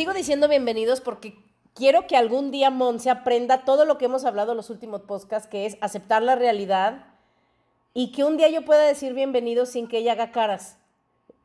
Sigo diciendo bienvenidos porque quiero que algún día Monse aprenda todo lo que hemos hablado en los últimos podcasts, que es aceptar la realidad y que un día yo pueda decir bienvenidos sin que ella haga caras.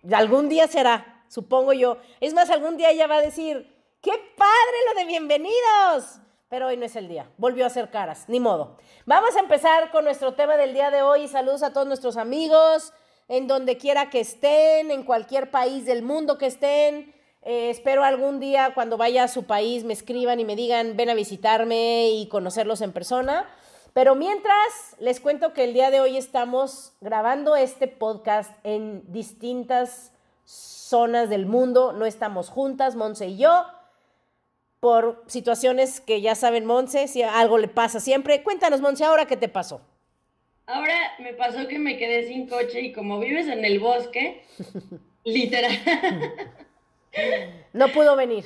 Algún día será, supongo yo. Es más, algún día ella va a decir, qué padre lo de bienvenidos. Pero hoy no es el día. Volvió a hacer caras, ni modo. Vamos a empezar con nuestro tema del día de hoy. Saludos a todos nuestros amigos, en donde quiera que estén, en cualquier país del mundo que estén. Eh, espero algún día cuando vaya a su país me escriban y me digan, ven a visitarme y conocerlos en persona. Pero mientras, les cuento que el día de hoy estamos grabando este podcast en distintas zonas del mundo. No estamos juntas, Monse y yo, por situaciones que ya saben, Monse, si algo le pasa siempre. Cuéntanos, Monse, ahora qué te pasó. Ahora me pasó que me quedé sin coche y como vives en el bosque, literal. No pudo venir.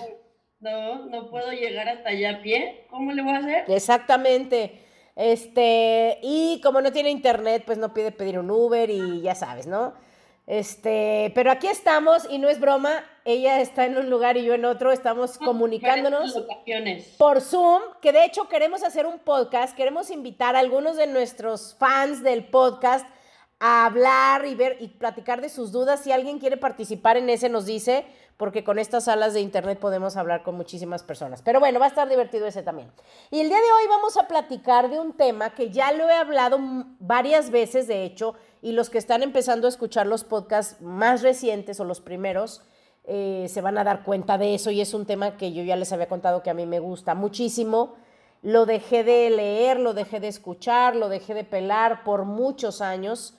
No, no puedo llegar hasta allá a pie. ¿Cómo le voy a hacer? Exactamente. Este, y como no tiene internet, pues no pide pedir un Uber y ya sabes, ¿no? Este, pero aquí estamos y no es broma, ella está en un lugar y yo en otro, estamos comunicándonos por Zoom, que de hecho queremos hacer un podcast, queremos invitar a algunos de nuestros fans del podcast a hablar y ver y platicar de sus dudas. Si alguien quiere participar en ese, nos dice, porque con estas salas de internet podemos hablar con muchísimas personas. Pero bueno, va a estar divertido ese también. Y el día de hoy vamos a platicar de un tema que ya lo he hablado varias veces, de hecho, y los que están empezando a escuchar los podcasts más recientes o los primeros, eh, se van a dar cuenta de eso y es un tema que yo ya les había contado que a mí me gusta muchísimo. Lo dejé de leer, lo dejé de escuchar, lo dejé de pelar por muchos años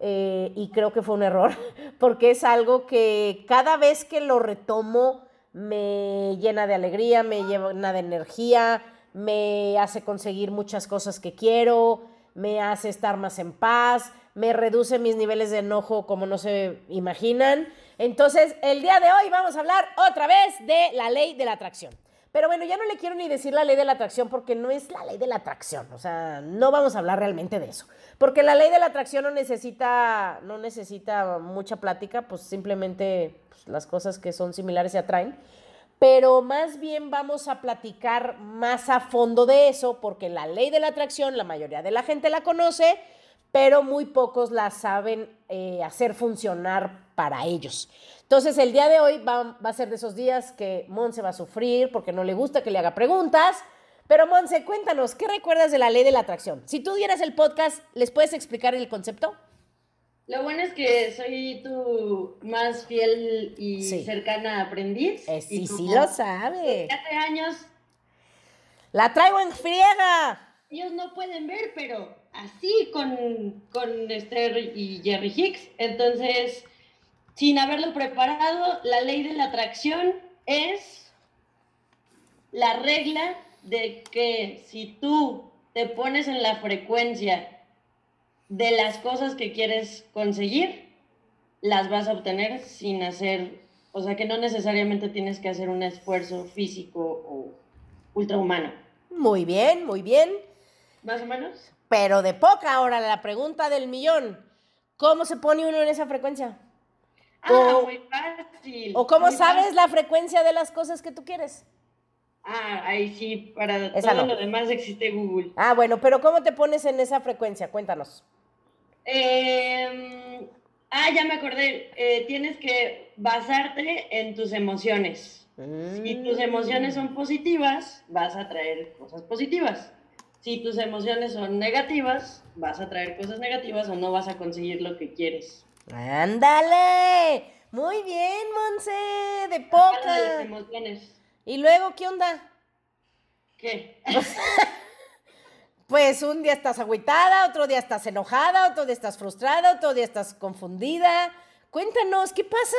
eh, y creo que fue un error, porque es algo que cada vez que lo retomo me llena de alegría, me llena de energía, me hace conseguir muchas cosas que quiero, me hace estar más en paz, me reduce mis niveles de enojo como no se imaginan. Entonces, el día de hoy vamos a hablar otra vez de la ley de la atracción. Pero bueno, ya no le quiero ni decir la ley de la atracción porque no es la ley de la atracción, o sea, no vamos a hablar realmente de eso. Porque la ley de la atracción no necesita, no necesita mucha plática, pues simplemente pues, las cosas que son similares se atraen. Pero más bien vamos a platicar más a fondo de eso, porque la ley de la atracción la mayoría de la gente la conoce, pero muy pocos la saben eh, hacer funcionar para ellos. Entonces, el día de hoy va, a ser de esos días que Monse va a sufrir porque no le gusta que le haga preguntas. Pero Monse, cuéntanos, ¿qué recuerdas de la ley de la atracción? Si tú dieras el podcast, ¿les puedes explicar el concepto? Lo bueno es que soy tu más fiel y cercana aprendiz. Eh, sí, sí lo sabe. Hace años. La traigo en friega. Ellos no pueden ver, pero así con, con Esther y Jerry Hicks. Entonces, sin haberlo preparado, la ley de la atracción es la regla de que si tú te pones en la frecuencia de las cosas que quieres conseguir, las vas a obtener sin hacer, o sea que no necesariamente tienes que hacer un esfuerzo físico o ultrahumano. Muy bien, muy bien. ¿Más o menos? Pero de poca ahora la pregunta del millón. ¿Cómo se pone uno en esa frecuencia? Ah, muy fácil. ¿O cómo sabes la frecuencia de las cosas que tú quieres? Ah, ahí sí, para todo lo demás existe Google. Ah, bueno, pero ¿cómo te pones en esa frecuencia? Cuéntanos. Em, ah, ya me acordé. Eh, tienes que basarte en tus emociones. Si tus emociones son positivas, vas a traer cosas positivas. Si tus emociones son negativas, vas a traer cosas negativas o no vas a conseguir lo que quieres. Ándale. Muy bien, Monse, de poca. ¿Y luego qué onda? ¿Qué? pues un día estás agüitada, otro día estás enojada, otro día estás frustrada, otro día estás confundida. Cuéntanos, ¿qué pasa?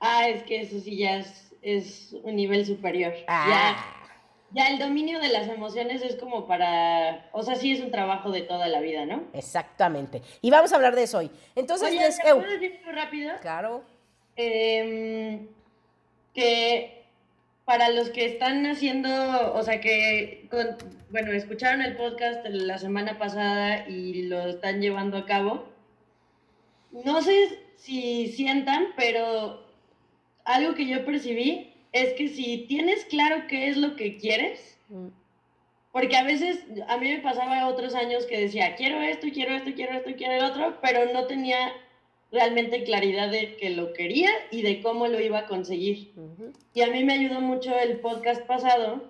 Ah, es que eso sí ya es, un nivel superior. Ah. Ya, el dominio de las emociones es como para, o sea, sí es un trabajo de toda la vida, ¿no? Exactamente. Y vamos a hablar de eso hoy. Entonces, Oye, ¿te puedo decir rápido? Claro. Em, que para los que están haciendo, o sea, que, bueno, escucharon el podcast la semana pasada y lo están llevando a cabo, no sé si sientan, pero algo que yo percibí es que si tienes claro qué es lo que quieres, mm. porque a veces a mí me pasaba otros años que decía, quiero esto, quiero esto, quiero esto, quiero el otro, pero no tenía realmente claridad de que lo quería y de cómo lo iba a conseguir. Y a mí me ayudó mucho el podcast pasado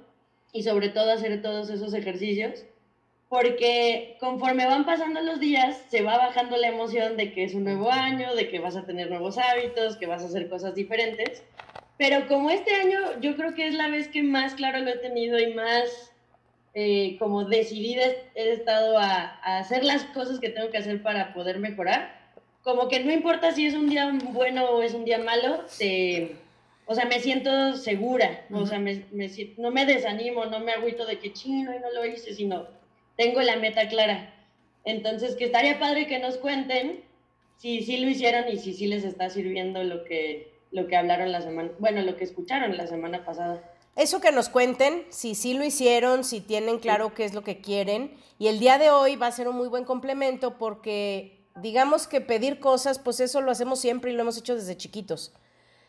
y sobre todo hacer todos esos ejercicios, porque conforme van pasando los días, se va bajando la emoción de que es un nuevo año, de que vas a tener nuevos hábitos, que vas a hacer cosas diferentes. Pero como este año yo creo que es la vez que más claro lo he tenido y más eh, como decidida he estado a, a hacer las cosas que tengo que hacer para poder mejorar, como que no importa si es un día bueno o es un día malo, o sea, me siento segura, o sea, me, no me desanimo, no me agüito de que chino y no lo hice, sino tengo la meta clara. Entonces, que estaría padre que nos cuenten si sí lo hicieron y si sí les está sirviendo lo que, lo que hablaron la semana, bueno, lo que escucharon la semana pasada. Eso que nos cuenten, si sí lo hicieron, si tienen claro qué es lo que quieren. Y el día de hoy va a ser un muy buen complemento porque digamos que pedir cosas, pues eso lo hacemos siempre y lo hemos hecho desde chiquitos.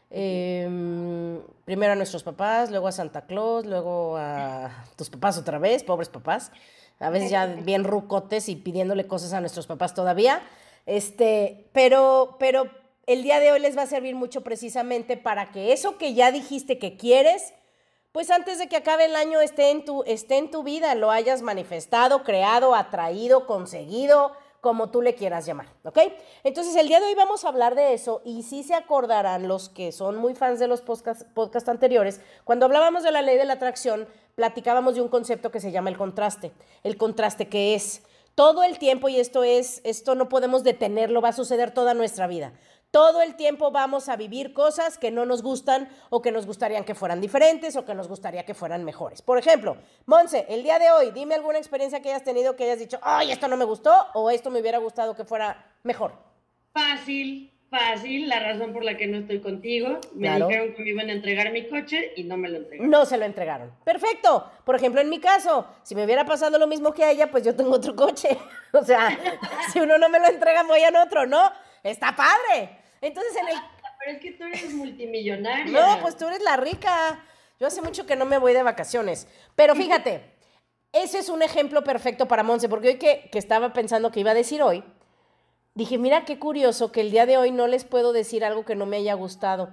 Em, primero a nuestros papás, luego a Santa Claus, luego a tus papás otra vez, pobres papás. A veces ya bien rucotes y pidiéndole cosas a nuestros papás todavía. Este, pero, pero el día de hoy les va a servir mucho precisamente para que eso que ya dijiste que quieres, pues antes de que acabe el año esté en tu, esté en tu vida, lo hayas manifestado, creado, atraído, conseguido, como tú le quieras llamar, ¿ok? Entonces el día de hoy vamos a hablar de eso y sí se acordarán los que son muy fans de los podcasts podcast anteriores, cuando hablábamos de la ley de la atracción, platicábamos de un concepto que se llama el contraste. El contraste que es todo el tiempo, y esto es, esto no podemos detenerlo, va a suceder toda nuestra vida. Todo el tiempo vamos a vivir cosas que no nos gustan o que nos gustarían que fueran diferentes o que nos gustaría que fueran mejores. Por ejemplo, Monse, el día de hoy, dime alguna experiencia que hayas tenido que hayas dicho, ay, esto no me gustó o esto me hubiera gustado que fuera mejor. Fácil, fácil, la razón por la que no estoy contigo. Me dijeron que me iban a entregar mi coche y no me lo entregaron. No se lo entregaron. Perfecto. Por ejemplo, en mi caso, si me hubiera pasado lo mismo que a ella, pues yo tengo otro coche. o sea, si uno no me lo entrega, voy en otro, ¿no? Está padre. Entonces en el... Pero es que tú eres multimillonaria. No, pues tú eres la rica. Yo hace mucho que no me voy de vacaciones. Pero fíjate, ese es un ejemplo perfecto para Monse, porque hoy que, que estaba pensando que iba a decir hoy, dije, mira qué curioso que el día de hoy no les puedo decir algo que no me haya gustado,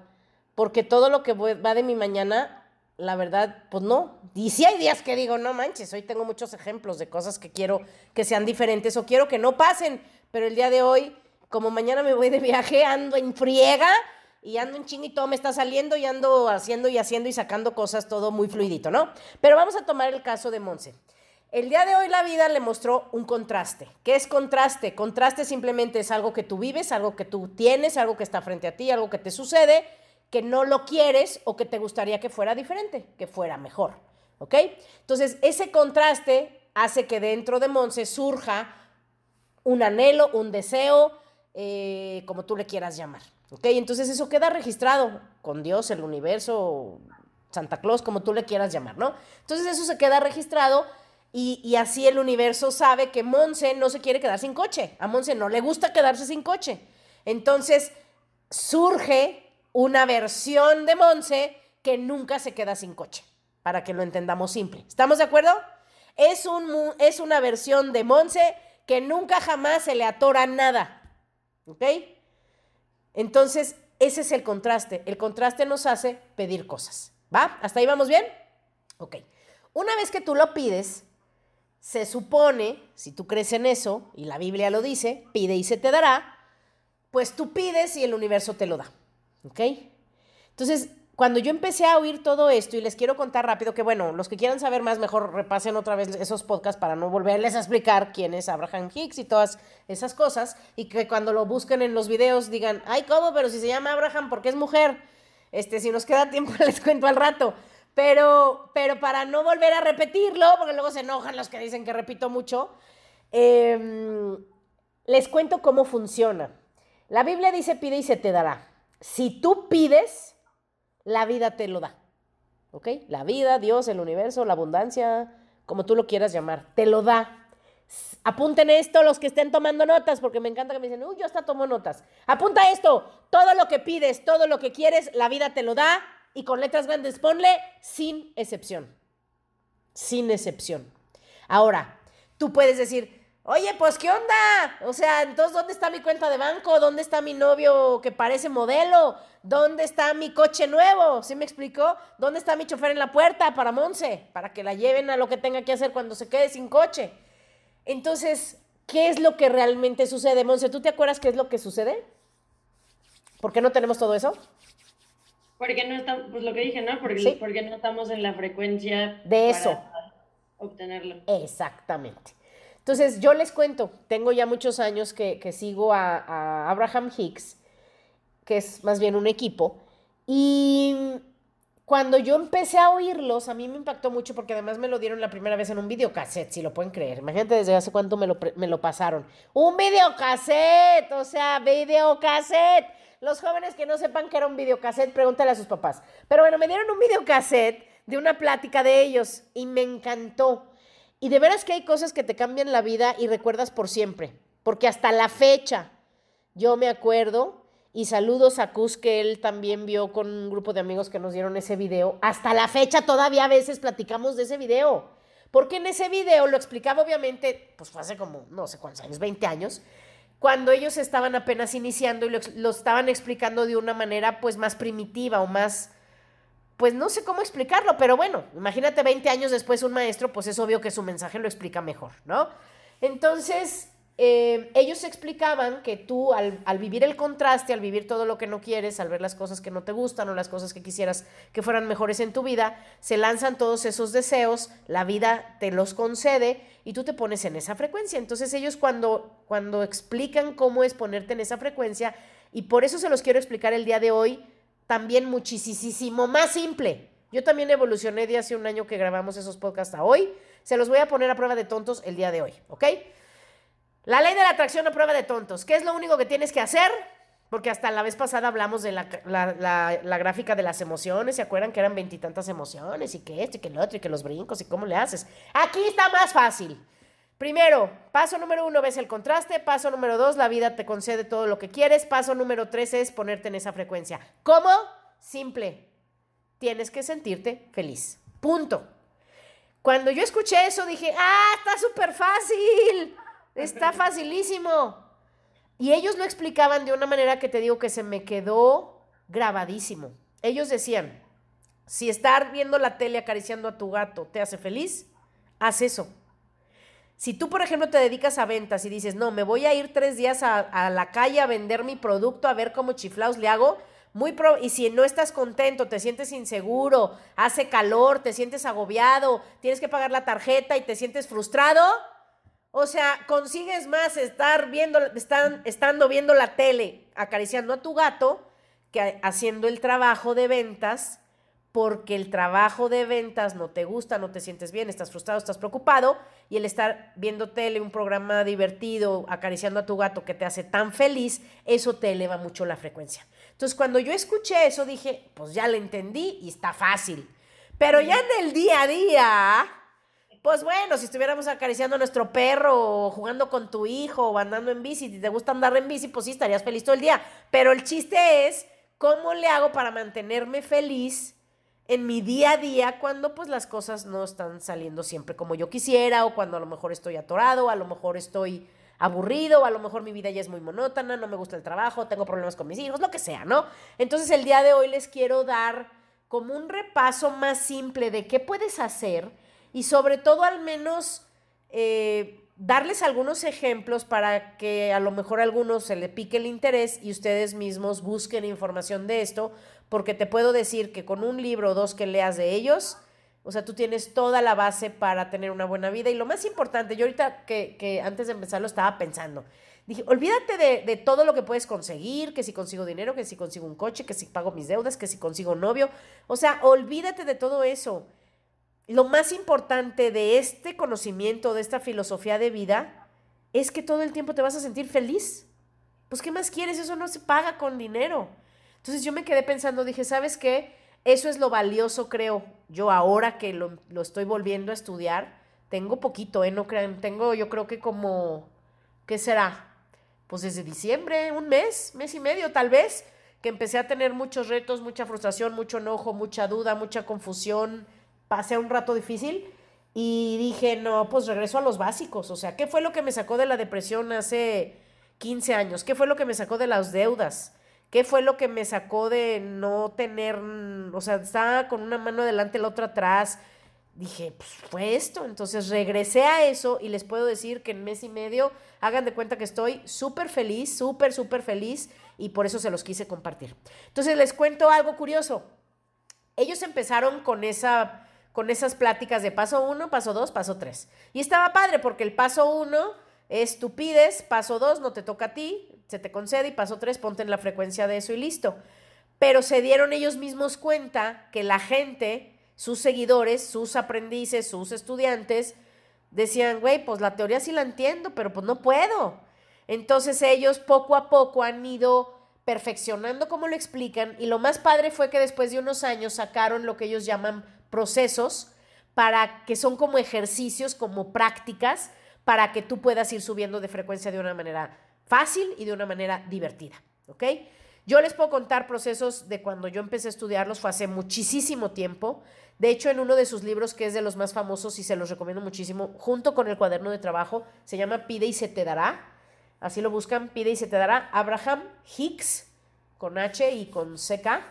porque todo lo que va de mi mañana, la verdad, pues no. Y si hay días que digo, no manches, hoy tengo muchos ejemplos de cosas que quiero que sean diferentes o quiero que no pasen, pero el día de hoy como mañana me voy de viaje, ando en friega y ando en ching y todo me está saliendo y ando haciendo y haciendo y sacando cosas, todo muy fluidito, ¿no? Pero vamos a tomar el caso de Monse. El día de hoy la vida le mostró un contraste. ¿Qué es contraste? Contraste simplemente es algo que tú vives, algo que tú tienes, algo que está frente a ti, algo que te sucede, que no lo quieres o que te gustaría que fuera diferente, que fuera mejor. ¿Ok? Entonces, ese contraste hace que dentro de Monse surja un anhelo, un deseo, eh, como tú le quieras llamar. ¿Ok? Entonces eso queda registrado con Dios, el universo, Santa Claus, como tú le quieras llamar, ¿no? Entonces eso se queda registrado y, así el universo sabe que Monse no se quiere quedar sin coche. A Monse no le gusta quedarse sin coche. Entonces surge una versión de Monse que nunca se queda sin coche, para que lo entendamos simple. ¿Estamos de acuerdo? Es, un, es una versión de Monse que nunca jamás se le atora nada. ¿Ok? Entonces, ese es el contraste. El contraste nos hace pedir cosas. ¿Va? ¿Hasta ahí vamos bien? Ok. Una vez que tú lo pides, se supone, si tú crees en eso, y la Biblia lo dice, pide y se te dará, pues tú pides y el universo te lo da. ¿Ok? Entonces, cuando yo empecé a oír todo esto, y les quiero contar rápido que, bueno, los que quieran saber más, mejor repasen otra vez esos podcasts para no volverles a explicar quién es Abraham Hicks y todas esas cosas, y que cuando lo busquen en los videos digan, ay, ¿cómo? Pero si se llama Abraham, porque es mujer? Este, si nos queda tiempo, les cuento al rato. Pero, pero para no volver a repetirlo, porque luego se enojan los que dicen que repito mucho, em, les cuento cómo funciona. La Biblia dice pide y se te dará. Si tú pides, la vida te lo da. ¿Ok? La vida, Dios, el universo, la abundancia, como tú lo quieras llamar, te lo da. Apunten esto los que estén tomando notas, porque me encanta que me dicen, uy, yo hasta tomo notas. Apunta esto, todo lo que pides, todo lo que quieres, la vida te lo da. Y con letras grandes ponle sin excepción. Sin excepción. Ahora, tú puedes decir, oye, pues ¿qué onda? O sea, entonces, ¿dónde está mi cuenta de banco? ¿Dónde está mi novio que parece modelo? ¿Dónde está mi coche nuevo? ¿Sí me explicó? ¿Dónde está mi chofer en la puerta para Monse? Para que la lleven a lo que tenga que hacer cuando se quede sin coche. Entonces, ¿qué es lo que realmente sucede? Monse, ¿tú te acuerdas qué es lo que sucede? ¿Por qué no tenemos todo eso? Porque no estamos, pues lo que dije, ¿no? Porque, porque no estamos en la frecuencia de eso. obtenerlo. Exactamente. Entonces, yo les cuento, tengo ya muchos años que, sigo a, Abraham Hicks, que es más bien un equipo, y cuando yo empecé a oírlos, a mí me impactó mucho porque además me lo dieron la primera vez en un videocassette, si lo pueden creer. Imagínate desde hace cuánto me lo, me lo pasaron. Un videocassette, o sea, videocassette. Los jóvenes que no sepan que era un videocassette, pregúntale a sus papás. Pero bueno, me dieron un videocassette de una plática de ellos y me encantó. Y de veras que hay cosas que te cambian la vida y recuerdas por siempre. Porque hasta la fecha, yo me acuerdo y saludos a Cus, que él también vio con un grupo de amigos que nos dieron ese video. Hasta la fecha todavía a veces platicamos de ese video. Porque en ese video lo explicaba obviamente, pues fue hace como, no sé cuántos años, 20 años, cuando ellos estaban apenas iniciando y lo, lo estaban explicando de una manera pues más primitiva o más, pues no sé cómo explicarlo, pero bueno, imagínate 20 años después un maestro, pues es obvio que su mensaje lo explica mejor, ¿no? Entonces, eh, ellos explicaban que tú al, vivir el contraste, al vivir todo lo que no quieres, al ver las cosas que no te gustan o las cosas que quisieras que fueran mejores en tu vida, se lanzan todos esos deseos, la vida te los concede y tú te pones en esa frecuencia. Entonces ellos cuando, cuando explican cómo es ponerte en esa frecuencia, y por eso se los quiero explicar el día de hoy, también muchísimo más simple. Yo también evolucioné de hace un año que grabamos esos podcasts a hoy. Se los voy a poner a prueba de tontos el día de hoy, ¿ok? La ley de la atracción a prueba de tontos. ¿Qué es lo único que tienes que hacer? Porque hasta la vez pasada hablamos de la, gráfica de las emociones. ¿Se acuerdan que eran veintitantas emociones? Y que esto y que lo otro y que los brincos y cómo le haces. Aquí está más fácil. Primero, paso número uno, ves el contraste. Paso número dos, la vida te concede todo lo que quieres. Paso número tres es ponerte en esa frecuencia. ¿Cómo? Simple. Tienes que sentirte feliz. Punto. Cuando yo escuché eso dije, ah, está súper fácil. Está facilísimo. Y ellos lo explicaban de una manera que te digo que se me quedó grabadísimo. Ellos decían, si estar viendo la tele acariciando a tu gato te hace feliz, haz eso. Si tú, por ejemplo, te dedicas a ventas y dices, no, me voy a ir tres días a, la calle a vender mi producto, a ver cómo chiflaos le hago, muy pro y si no estás contento, te sientes inseguro, hace calor, te sientes agobiado, tienes que pagar la tarjeta y te sientes frustrado, o sea, consigues más estar viendo, están, estando viendo la tele, acariciando a tu gato, que haciendo el trabajo de ventas, porque el trabajo de ventas no te gusta, no te sientes bien, estás frustrado, estás preocupado, y el estar viendo tele, un programa divertido, acariciando a tu gato que te hace tan feliz, eso te eleva mucho la frecuencia. Entonces, cuando yo escuché eso, dije, pues ya lo entendí y está fácil. Pero ya en el día a día, pues bueno, si estuviéramos acariciando a nuestro perro o jugando con tu hijo o andando en bici, si te gusta andar en bici, pues sí, estarías feliz todo el día. Pero el chiste es, ¿cómo le hago para mantenerme feliz en mi día a día cuando pues las cosas no están saliendo siempre como yo quisiera o cuando a lo mejor estoy atorado, a lo mejor estoy aburrido, a lo mejor mi vida ya es muy monótona, no me gusta el trabajo, tengo problemas con mis hijos, lo que sea, ¿no? Entonces el día de hoy les quiero dar como un repaso más simple de qué puedes hacer y sobre todo al menos eh, darles algunos ejemplos para que a lo mejor a algunos se le pique el interés y ustedes mismos busquen información de esto, porque te puedo decir que con un libro o dos que leas de ellos, O sea, tú tienes toda la base para tener una buena vida. Y lo más importante, yo ahorita que, antes de empezar lo estaba pensando, dije, olvídate de, de, todo lo que puedes conseguir, que si consigo dinero, que si consigo un coche, que si pago mis deudas, que si consigo novio. O sea, olvídate de todo eso. Lo más importante de este conocimiento, de esta filosofía de vida, es que todo el tiempo te vas a sentir feliz. Pues, ¿qué más quieres? Eso no se paga con dinero. Entonces yo me quedé pensando, dije, ¿sabes qué? Eso es lo valioso, creo. Yo ahora que lo, lo estoy volviendo a estudiar, tengo poquito, ¿eh? No crean, tengo yo creo que como, ¿qué será? Pues desde diciembre, un mes, mes y medio tal vez, que empecé a tener muchos retos, mucha frustración, mucho enojo, mucha duda, mucha confusión. Pasé un rato difícil y dije, no, pues regreso a los básicos. O sea, ¿qué fue lo que me sacó de la depresión hace 15 años? ¿Qué fue lo que me sacó de las deudas? ¿Qué fue lo que me sacó de no tener, o sea, estaba con una mano adelante, la otra atrás? Dije, pues fue esto. Entonces regresé a eso y les puedo decir que en mes y medio, hagan de cuenta que estoy súper feliz, súper, súper feliz y por eso se los quise compartir. Entonces les cuento algo curioso. Ellos empezaron con esa con esas pláticas de paso uno, paso dos, paso tres. Y estaba padre porque el paso uno es tú pides, paso dos no te toca a ti, se te concede y paso tres ponte en la frecuencia de eso y listo. Pero se dieron ellos mismos cuenta que la gente, sus seguidores, sus aprendices, sus estudiantes, decían, güey, pues la teoría sí la entiendo, pero pues no puedo. Entonces ellos poco a poco han ido perfeccionando como lo explican y lo más padre fue que después de unos años sacaron lo que ellos llaman procesos para que son como ejercicios, como prácticas para que tú puedas ir subiendo de frecuencia de una manera fácil y de una manera divertida, ¿ok? Yo les puedo contar procesos de cuando yo empecé a estudiarlos, fue hace muchísimo tiempo. De hecho, en uno de sus libros, que es de los más famosos y se los recomiendo muchísimo, junto con el cuaderno de trabajo, se llama Pide y se te dará. Así lo buscan, Pide y se te dará. Abraham Hicks, con H y con CK,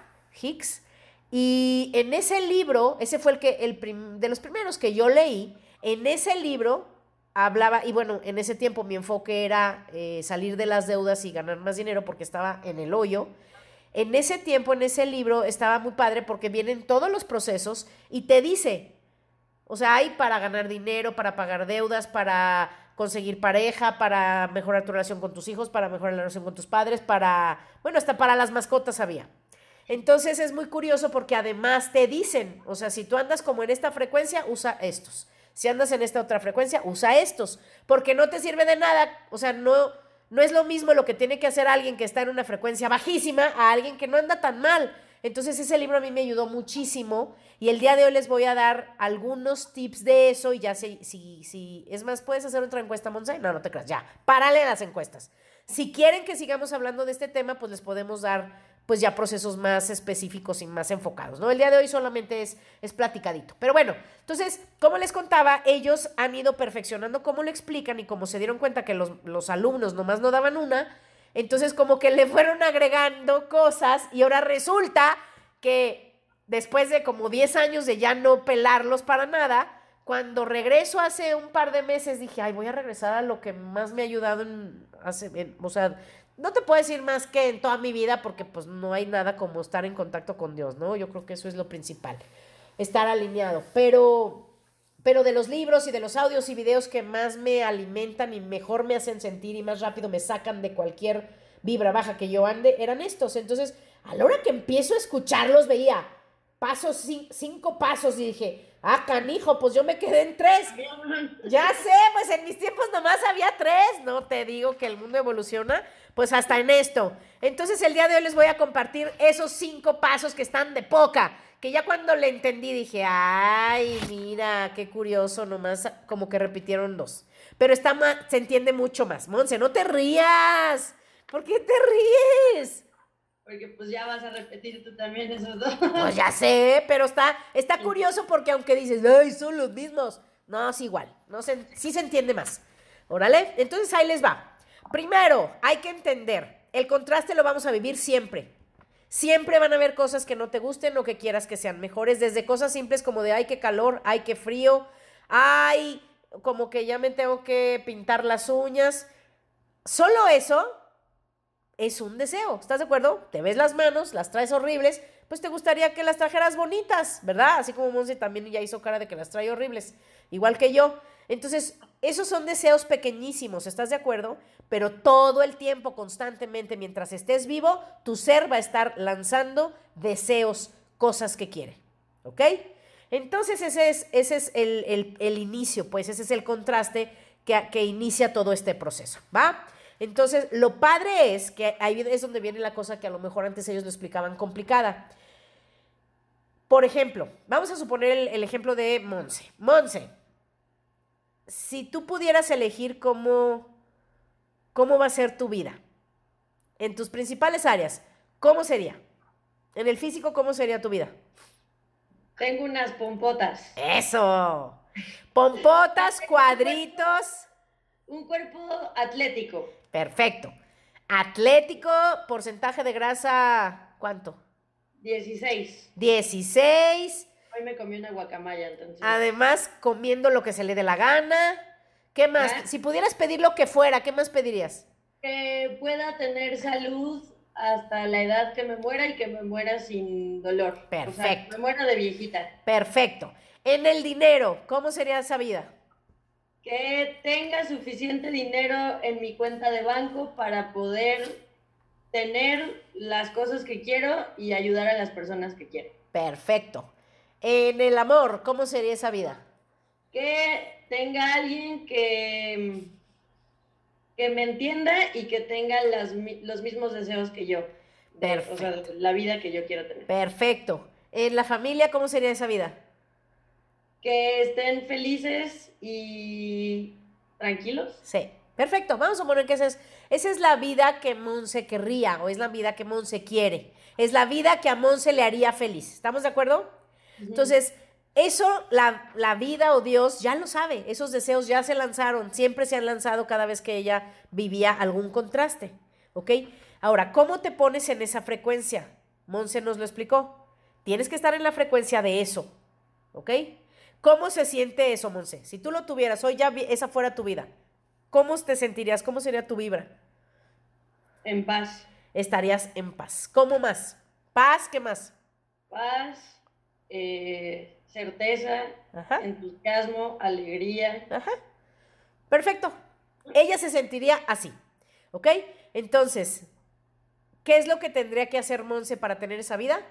Hicks. Y en ese libro, ese fue el que, el de los primeros que yo leí, en ese libro hablaba, y bueno, en ese tiempo mi enfoque era eh, salir de las deudas y ganar más dinero porque estaba en el hoyo. En ese tiempo, en ese libro, estaba muy padre porque vienen todos los procesos y te dice, o sea, hay para ganar dinero, para pagar deudas, para conseguir pareja, para mejorar tu relación con tus hijos, para mejorar la relación con tus padres, para, bueno, hasta para las mascotas había. Entonces es muy curioso porque además te dicen, o sea, si tú andas como en esta frecuencia, usa estos. Si andas en esta otra frecuencia, usa estos, porque no te sirve de nada, o sea, no, no es lo mismo lo que tiene que hacer alguien que está en una frecuencia bajísima a alguien que no anda tan mal. Entonces ese libro a mí me ayudó muchísimo y el día de hoy les voy a dar algunos tips de eso y ya sé, si, si, es más, ¿puedes hacer otra encuesta, Monse? No, no te creas, ya, párale las encuestas. Si quieren que sigamos hablando de este tema, pues les podemos dar pues ya procesos más específicos y más enfocados, ¿no? El día de hoy solamente es, es platicadito. Pero bueno, entonces, como les contaba, ellos han ido perfeccionando cómo lo explican y como se dieron cuenta que los, los alumnos nomás no daban una, entonces como que le fueron agregando cosas y ahora resulta que después de como 10 años de ya no pelarlos para nada, cuando regreso hace un par de meses dije, ay, voy a regresar a lo que más me ha ayudado en, hace, o sea, no te puedo decir más que en toda mi vida porque pues no hay nada como estar en contacto con Dios, ¿no? Yo creo que eso es lo principal, estar alineado. Pero, pero de los libros y de los audios y videos que más me alimentan y mejor me hacen sentir y más rápido me sacan de cualquier vibra baja que yo ande, eran estos. Entonces, a la hora que empiezo a escucharlos, veía pasos, cinco pasos y dije, Ah, canijo, pues yo me quedé en tres. Ya sé, pues en mis tiempos nomás había tres. No te digo que el mundo evoluciona, pues hasta en esto. Entonces el día de hoy les voy a compartir esos cinco pasos que están de poca. Que ya cuando le entendí dije, ay, mira, qué curioso, nomás como que repitieron dos. Pero está más, se entiende mucho más. Monse, no te rías. ¿Por qué te ríes? Porque pues ya vas a repetir tú también esos dos. Pues ya sé, pero está, está curioso porque aunque dices, ay, son los mismos. No, es igual. No se, sí se entiende más. Órale, entonces ahí les va. Primero, hay que entender, el contraste lo vamos a vivir siempre. Siempre van a haber cosas que no te gusten o que quieras que sean mejores, desde cosas simples como de, ay, qué calor, ay, qué frío, ay, como que ya me tengo que pintar las uñas. Solo eso es un deseo, ¿estás de acuerdo? Te ves las manos, las traes horribles, pues te gustaría que las trajeras bonitas, ¿verdad? Así como Monse también ya hizo cara de que las trae horribles, igual que yo. Entonces, esos son deseos pequeñísimos, ¿estás de acuerdo? Pero todo el tiempo, constantemente, mientras estés vivo, tu ser va a estar lanzando deseos, cosas que quiere, ¿ok? Entonces, ese es, ese es el, inicio, pues ese es el contraste que, que inicia todo este proceso, ¿va? Entonces, lo padre es que ahí es donde viene la cosa que a lo mejor antes ellos lo explicaban complicada. Por ejemplo, vamos a suponer el, el ejemplo de Monse. Monse, si tú pudieras elegir cómo, cómo va a ser tu vida, en tus principales áreas, ¿cómo sería? En el físico, ¿cómo sería tu vida? Tengo unas pompotas. Eso. Pompotas, cuadritos. Un cuerpo atlético. Perfecto. Atlético, porcentaje de grasa, ¿cuánto? 16. 16. Hoy me comí una guacamaya, entonces. Además, comiendo lo que se le dé la gana. ¿Qué más? Si pudieras pedir lo que fuera, ¿qué más pedirías? Que pueda tener salud hasta la edad que me muera y que me muera sin dolor. Perfecto. O sea, me muera de viejita. Perfecto. En el dinero, ¿cómo sería esa vida? Que tenga suficiente dinero en mi cuenta de banco para poder tener las cosas que quiero y ayudar a las personas que quiero. Perfecto. En el amor, ¿cómo sería esa vida? Que tenga alguien que, que me entienda y que tenga los mismos deseos que yo. Perfecto. o sea, la vida que yo quiero tener. Perfecto. En la familia, ¿cómo sería esa vida? Que estén felices y tranquilos. Sí. Perfecto. Vamos a poner que esa es, esa es la vida que Monse querría o es la vida que Monse quiere. Es la vida que a Monse le haría feliz. ¿Estamos de acuerdo? Entonces, eso la, vida o Dios ya lo sabe, esos deseos ya se lanzaron, siempre se han lanzado cada vez que ella vivía algún contraste, ¿ok? Ahora, ¿cómo te pones en esa frecuencia? Monse nos lo explicó. Tienes que estar en la frecuencia de eso, ¿ok? ¿Cómo se siente eso, Monse? Si tú lo tuvieras, hoy ya esa fuera tu vida, ¿cómo te sentirías? ¿Cómo sería tu vibra? En paz. Estarías en paz. ¿Cómo más? Paz, ¿qué más? Paz, eh, certeza, entusiasmo, alegría. Perfecto. Ella se sentiría así, ¿ok? Entonces, ¿qué es lo que tendría que hacer Monse para tener esa vida?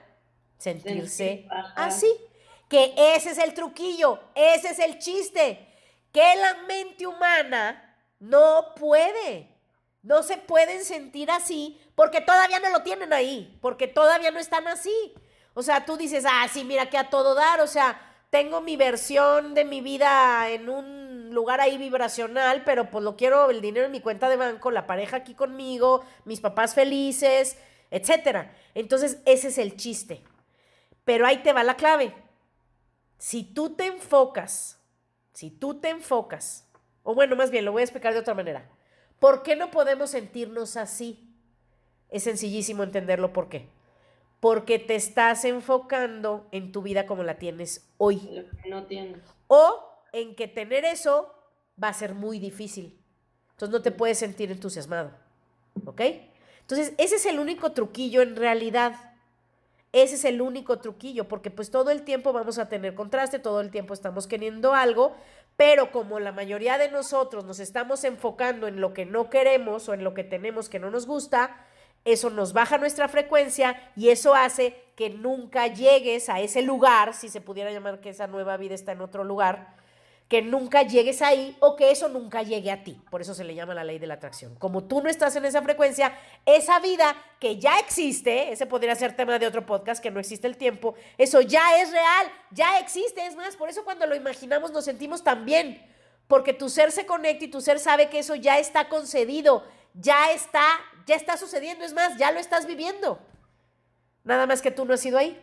Sentirse así. Que ese es el truquillo, ese es el chiste, que la mente humana no puede. No se pueden sentir así porque todavía no lo tienen ahí, porque todavía no están así. O sea, tú dices, ah, sí, mira que a todo dar, o sea, tengo mi versión de mi vida en un lugar ahí vibracional, pero pues lo quiero el dinero en mi cuenta de banco, la pareja aquí conmigo, mis papás felices, etcétera. Entonces, ese es el chiste. Pero ahí te va la clave. Si tú te enfocas, si tú te enfocas, o bueno, más bien, lo voy a explicar de otra manera. ¿Por qué no podemos sentirnos así? Es sencillísimo entenderlo por qué porque te estás enfocando en tu vida como la tienes hoy. no tienes. O en que tener eso va a ser muy difícil. Entonces no te puedes sentir entusiasmado. ¿Ok? Entonces ese es el único truquillo en realidad. Ese es el único truquillo, porque pues todo el tiempo vamos a tener contraste, todo el tiempo estamos queriendo algo, pero como la mayoría de nosotros nos estamos enfocando en lo que no queremos o en lo que tenemos que no nos gusta, eso nos baja nuestra frecuencia y eso hace que nunca llegues a ese lugar, si se pudiera llamar que esa nueva vida está en otro lugar, que nunca llegues ahí o que eso nunca llegue a ti. Por eso se le llama la ley de la atracción. Como tú no estás en esa frecuencia, esa vida que ya existe, ese podría ser tema de otro podcast, que no existe el tiempo, eso ya es real, ya existe. Es más, por eso cuando lo imaginamos nos sentimos tan bien, porque tu ser se conecta y tu ser sabe que eso ya está concedido, ya está ya está sucediendo, es más, ya lo estás viviendo. Nada más que tú no has ido ahí.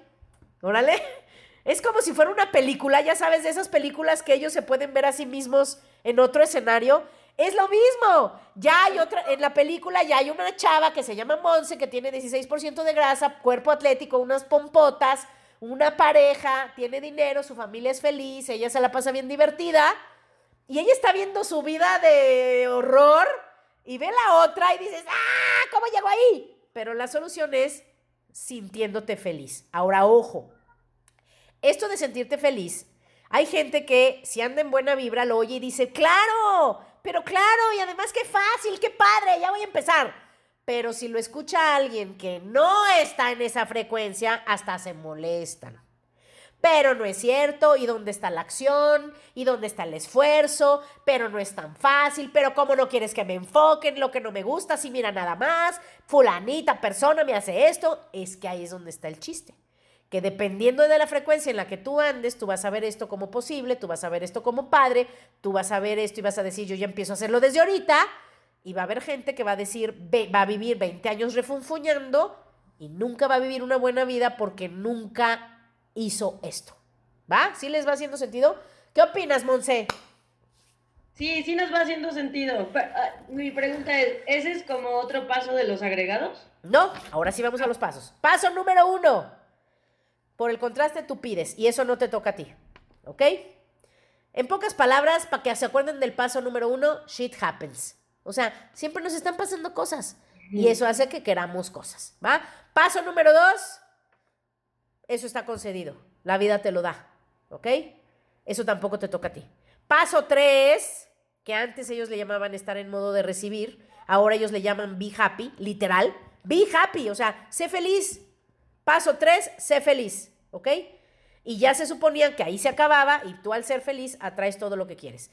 Órale. Es como si fuera una película, ya sabes, de esas películas que ellos se pueden ver a sí mismos en otro escenario. Es lo mismo. Ya hay otra, en la película ya hay una chava que se llama Monse, que tiene 16% de grasa, cuerpo atlético, unas pompotas, una pareja, tiene dinero, su familia es feliz, ella se la pasa bien divertida. Y ella está viendo su vida de horror y ve la otra y dices, ¡ah! ¿Cómo llego ahí? Pero la solución es sintiéndote feliz. Ahora, ojo, esto de sentirte feliz, hay gente que si anda en buena vibra lo oye y dice, claro, pero claro, y además qué fácil, qué padre, ya voy a empezar. Pero si lo escucha alguien que no está en esa frecuencia, hasta se molestan. Pero no es cierto, ¿y dónde está la acción? ¿Y dónde está el esfuerzo? Pero no es tan fácil, pero ¿cómo no quieres que me enfoquen lo que no me gusta? Si mira nada más, fulanita persona me hace esto, es que ahí es donde está el chiste. Que dependiendo de la frecuencia en la que tú andes, tú vas a ver esto como posible, tú vas a ver esto como padre, tú vas a ver esto y vas a decir, yo ya empiezo a hacerlo desde ahorita, y va a haber gente que va a decir, va a vivir 20 años refunfuñando y nunca va a vivir una buena vida porque nunca hizo esto. ¿Va? ¿Sí les va haciendo sentido? ¿Qué opinas, Monse? Sí, sí nos va haciendo sentido. Ah, mi pregunta es, ¿ese es como otro paso de los agregados? No, ahora sí vamos a los pasos. Paso número uno. Por el contraste tú pides y eso no te toca a ti. ¿Ok? En pocas palabras, para que se acuerden del paso número uno, shit happens. O sea, siempre nos están pasando cosas y eso hace que queramos cosas. ¿Va? Paso número dos, eso está concedido. La vida te lo da. ¿Ok? Eso tampoco te toca a ti. Paso tres, que antes ellos le llamaban estar en modo de recibir, ahora ellos le llaman be happy, literal. Be happy, o sea, sé feliz. Paso tres, sé feliz. ¿Ok? Y ya se suponía que ahí se acababa y tú al ser feliz atraes todo lo que quieres.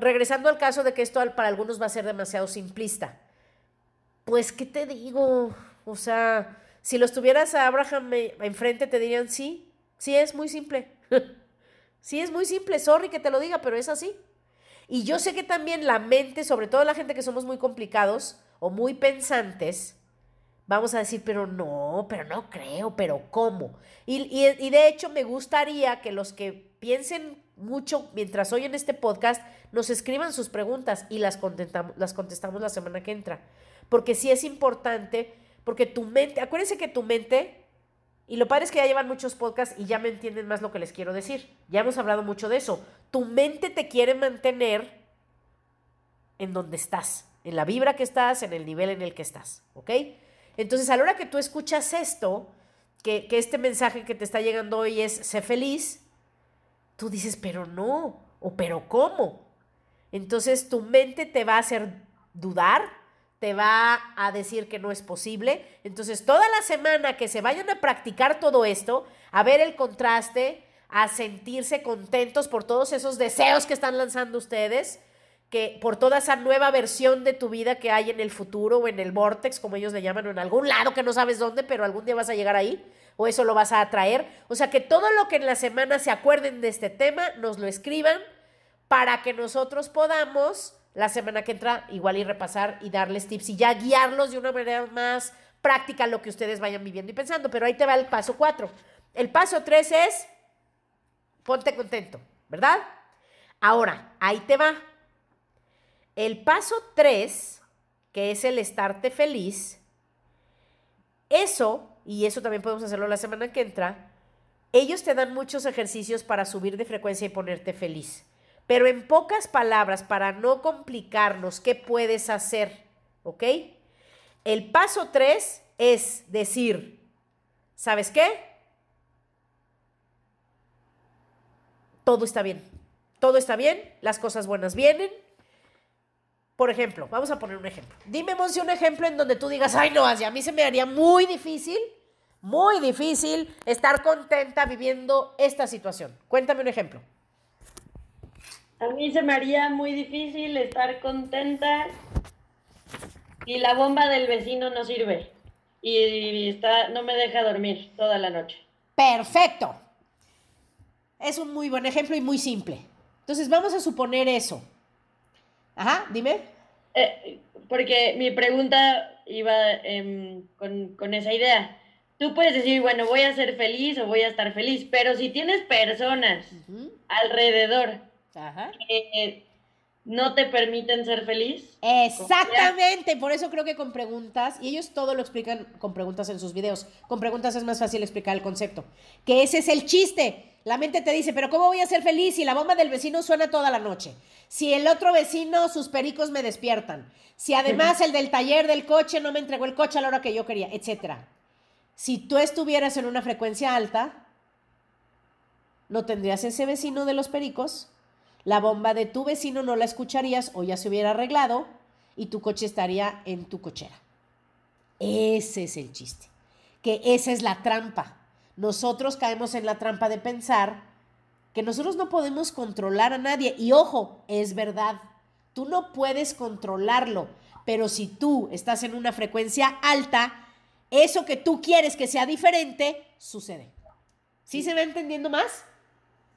regresando al caso de que esto para algunos va a ser demasiado simplista. Pues, ¿qué te digo? O sea, si los tuvieras a Abraham enfrente, te dirían, sí, sí es muy simple. sí es muy simple, sorry que te lo diga, pero es así. Y yo sé que también la mente, sobre todo la gente que somos muy complicados o muy pensantes, vamos a decir, pero no, pero no creo, pero ¿cómo? Y, y, de hecho me gustaría que los que piensen mucho mientras oyen este podcast nos escriban sus preguntas y las contestamos, las contestamos la semana que entra. Porque sí es importante porque tu mente, acuérdense que tu mente, y lo padre es que ya llevan muchos podcasts y ya me entienden más lo que les quiero decir. Ya hemos hablado mucho de eso. Tu mente te quiere mantener en donde estás, en la vibra que estás, en el nivel en el que estás, ¿ok? Entonces, a la hora que tú escuchas esto, que, que este mensaje que te está llegando hoy es, sé feliz, tú dices, pero no, o pero cómo. Entonces, tu mente te va a hacer dudar, te va a decir que no es posible. Entonces, toda la semana que se vayan a practicar todo esto, a ver el contraste, a sentirse contentos por todos esos deseos que están lanzando ustedes, que por toda esa nueva versión de tu vida que hay en el futuro o en el vortex, como ellos le llaman, o en algún lado que no sabes dónde, pero algún día vas a llegar ahí, o eso lo vas a atraer. O sea, que todo lo que en la semana se acuerden de este tema, nos lo escriban para que nosotros podamos la semana que entra igual y repasar y darles tips y ya guiarlos de una manera más práctica lo que ustedes vayan viviendo y pensando. Pero ahí te va el paso 4. El paso 3 es ponte contento, ¿verdad? Ahora, ahí te va. El paso 3, que es el estarte feliz, eso, y eso también podemos hacerlo la semana que entra, ellos te dan muchos ejercicios para subir de frecuencia y ponerte feliz. Pero en pocas palabras, para no complicarnos, ¿qué puedes hacer? ¿Ok? El paso tres es decir, ¿sabes qué? Todo está bien. Todo está bien, las cosas buenas vienen. Por ejemplo, vamos a poner un ejemplo. Dime, Monsi, un ejemplo en donde tú digas, ay, no, a mí se me haría muy difícil, muy difícil estar contenta viviendo esta situación. Cuéntame un ejemplo. A mí se me haría muy difícil estar contenta y la bomba del vecino no sirve y está, no me deja dormir toda la noche. Perfecto. Es un muy buen ejemplo y muy simple. Entonces vamos a suponer eso. Ajá, dime. Eh, porque mi pregunta iba em, con, esa idea. Tú puedes decir, bueno, voy a ser feliz o voy a estar feliz, pero si tienes personas alrededor que no te permiten ser feliz. Exactamente, por eso creo que con preguntas, y ellos todo lo explican con preguntas en sus videos, con preguntas es más fácil explicar el concepto, que ese es el chiste. La mente te dice, pero ¿cómo voy a ser feliz si la bomba del vecino suena toda la noche? Si el otro vecino, sus pericos me despiertan. Si además el del taller del coche no me entregó el coche a la hora que yo quería, etcétera. Si tú estuvieras en una frecuencia alta, no tendrías ese vecino de los pericos, la bomba de tu vecino no la escucharías o ya se hubiera arreglado y tu coche estaría en tu cochera. Ese es el chiste, que esa es la trampa. Nosotros caemos en la trampa de pensar que nosotros no podemos controlar a nadie. Y ojo, es verdad, tú no puedes controlarlo, pero si tú estás en una frecuencia alta, eso que tú quieres que sea diferente, sucede. ¿Sí se va entendiendo más?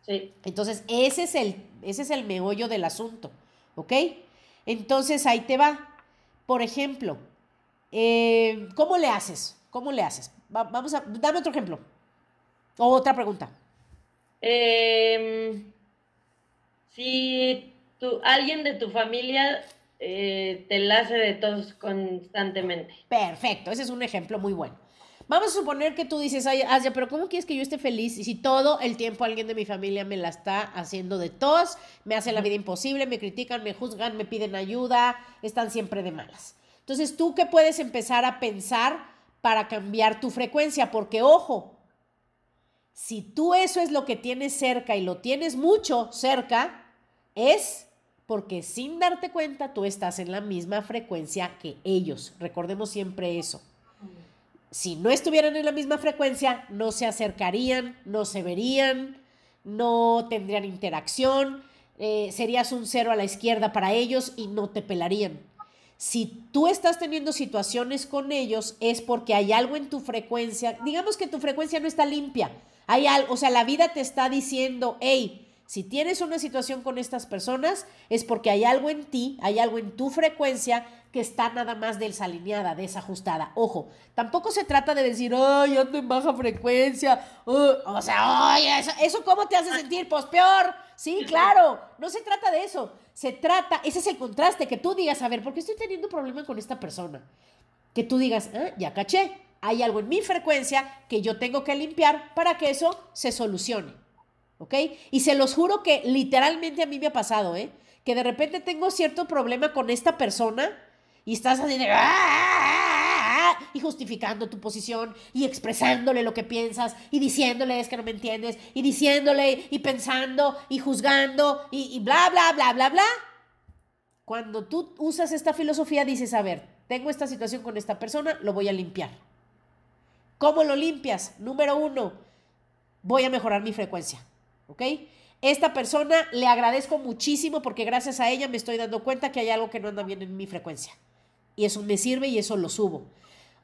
Sí. Entonces, ese es el, ese es el meollo del asunto, ¿ok? Entonces, ahí te va. Por ejemplo, eh, ¿cómo le haces? ¿Cómo le haces? vamos a, dame otro ejemplo. O otra pregunta. Em, si alguien de tu familia eh, te la hace de todos constantemente. Perfecto, ese es un ejemplo muy bueno. Vamos a suponer que tú dices, ay, Asia, pero ¿cómo quieres que yo esté feliz y si todo el tiempo alguien de mi familia me la está haciendo de tos, me hace la vida imposible, me critican, me juzgan, me piden ayuda, están siempre de malas? Entonces, ¿tú qué puedes empezar a pensar para cambiar tu frecuencia? Porque, ojo, si tú eso es lo que tienes cerca y lo tienes mucho cerca, es porque sin darte cuenta tú estás en la misma frecuencia que ellos. Recordemos siempre eso si no estuvieran en la misma frecuencia, no se acercarían, no se verían, no tendrían interacción, eh, serías un cero a la izquierda para ellos y no te pelarían. Si tú estás teniendo situaciones con ellos es porque hay algo en tu frecuencia, digamos que tu frecuencia no está limpia, hay algo, o sea, la vida te está diciendo, hey, si tienes una situación con estas personas es porque hay algo en ti, hay algo en tu frecuencia que está nada más desalineada, desajustada. Ojo, tampoco se trata de decir, ay, ando en baja frecuencia. o sea, ay, eso, eso, cómo te hace sentir, pues peor. Sí, claro, no se trata de eso. Se trata, ese es el contraste, que tú digas, a ver, ¿por qué estoy teniendo un problema con esta persona? Que tú digas, ah, ya caché, hay algo en mi frecuencia que yo tengo que limpiar para que eso se solucione. ¿Ok? Y se los juro que literalmente a mí me ha pasado, ¿eh? Que de repente tengo cierto problema con esta persona y estás así de... ¡Ah, ah, ah, y justificando tu posición y expresándole lo que piensas y diciéndole es que no me entiendes y diciéndole y pensando y juzgando y, y bla, bla, bla, bla, bla. Cuando tú usas esta filosofía dices, a ver, tengo esta situación con esta persona, lo voy a limpiar. ¿Cómo lo limpias? Número uno, voy a mejorar mi frecuencia. ¿Ok? Esta persona le agradezco muchísimo porque gracias a ella me estoy dando cuenta que hay algo que no anda bien en mi frecuencia. Y eso me sirve y eso lo subo.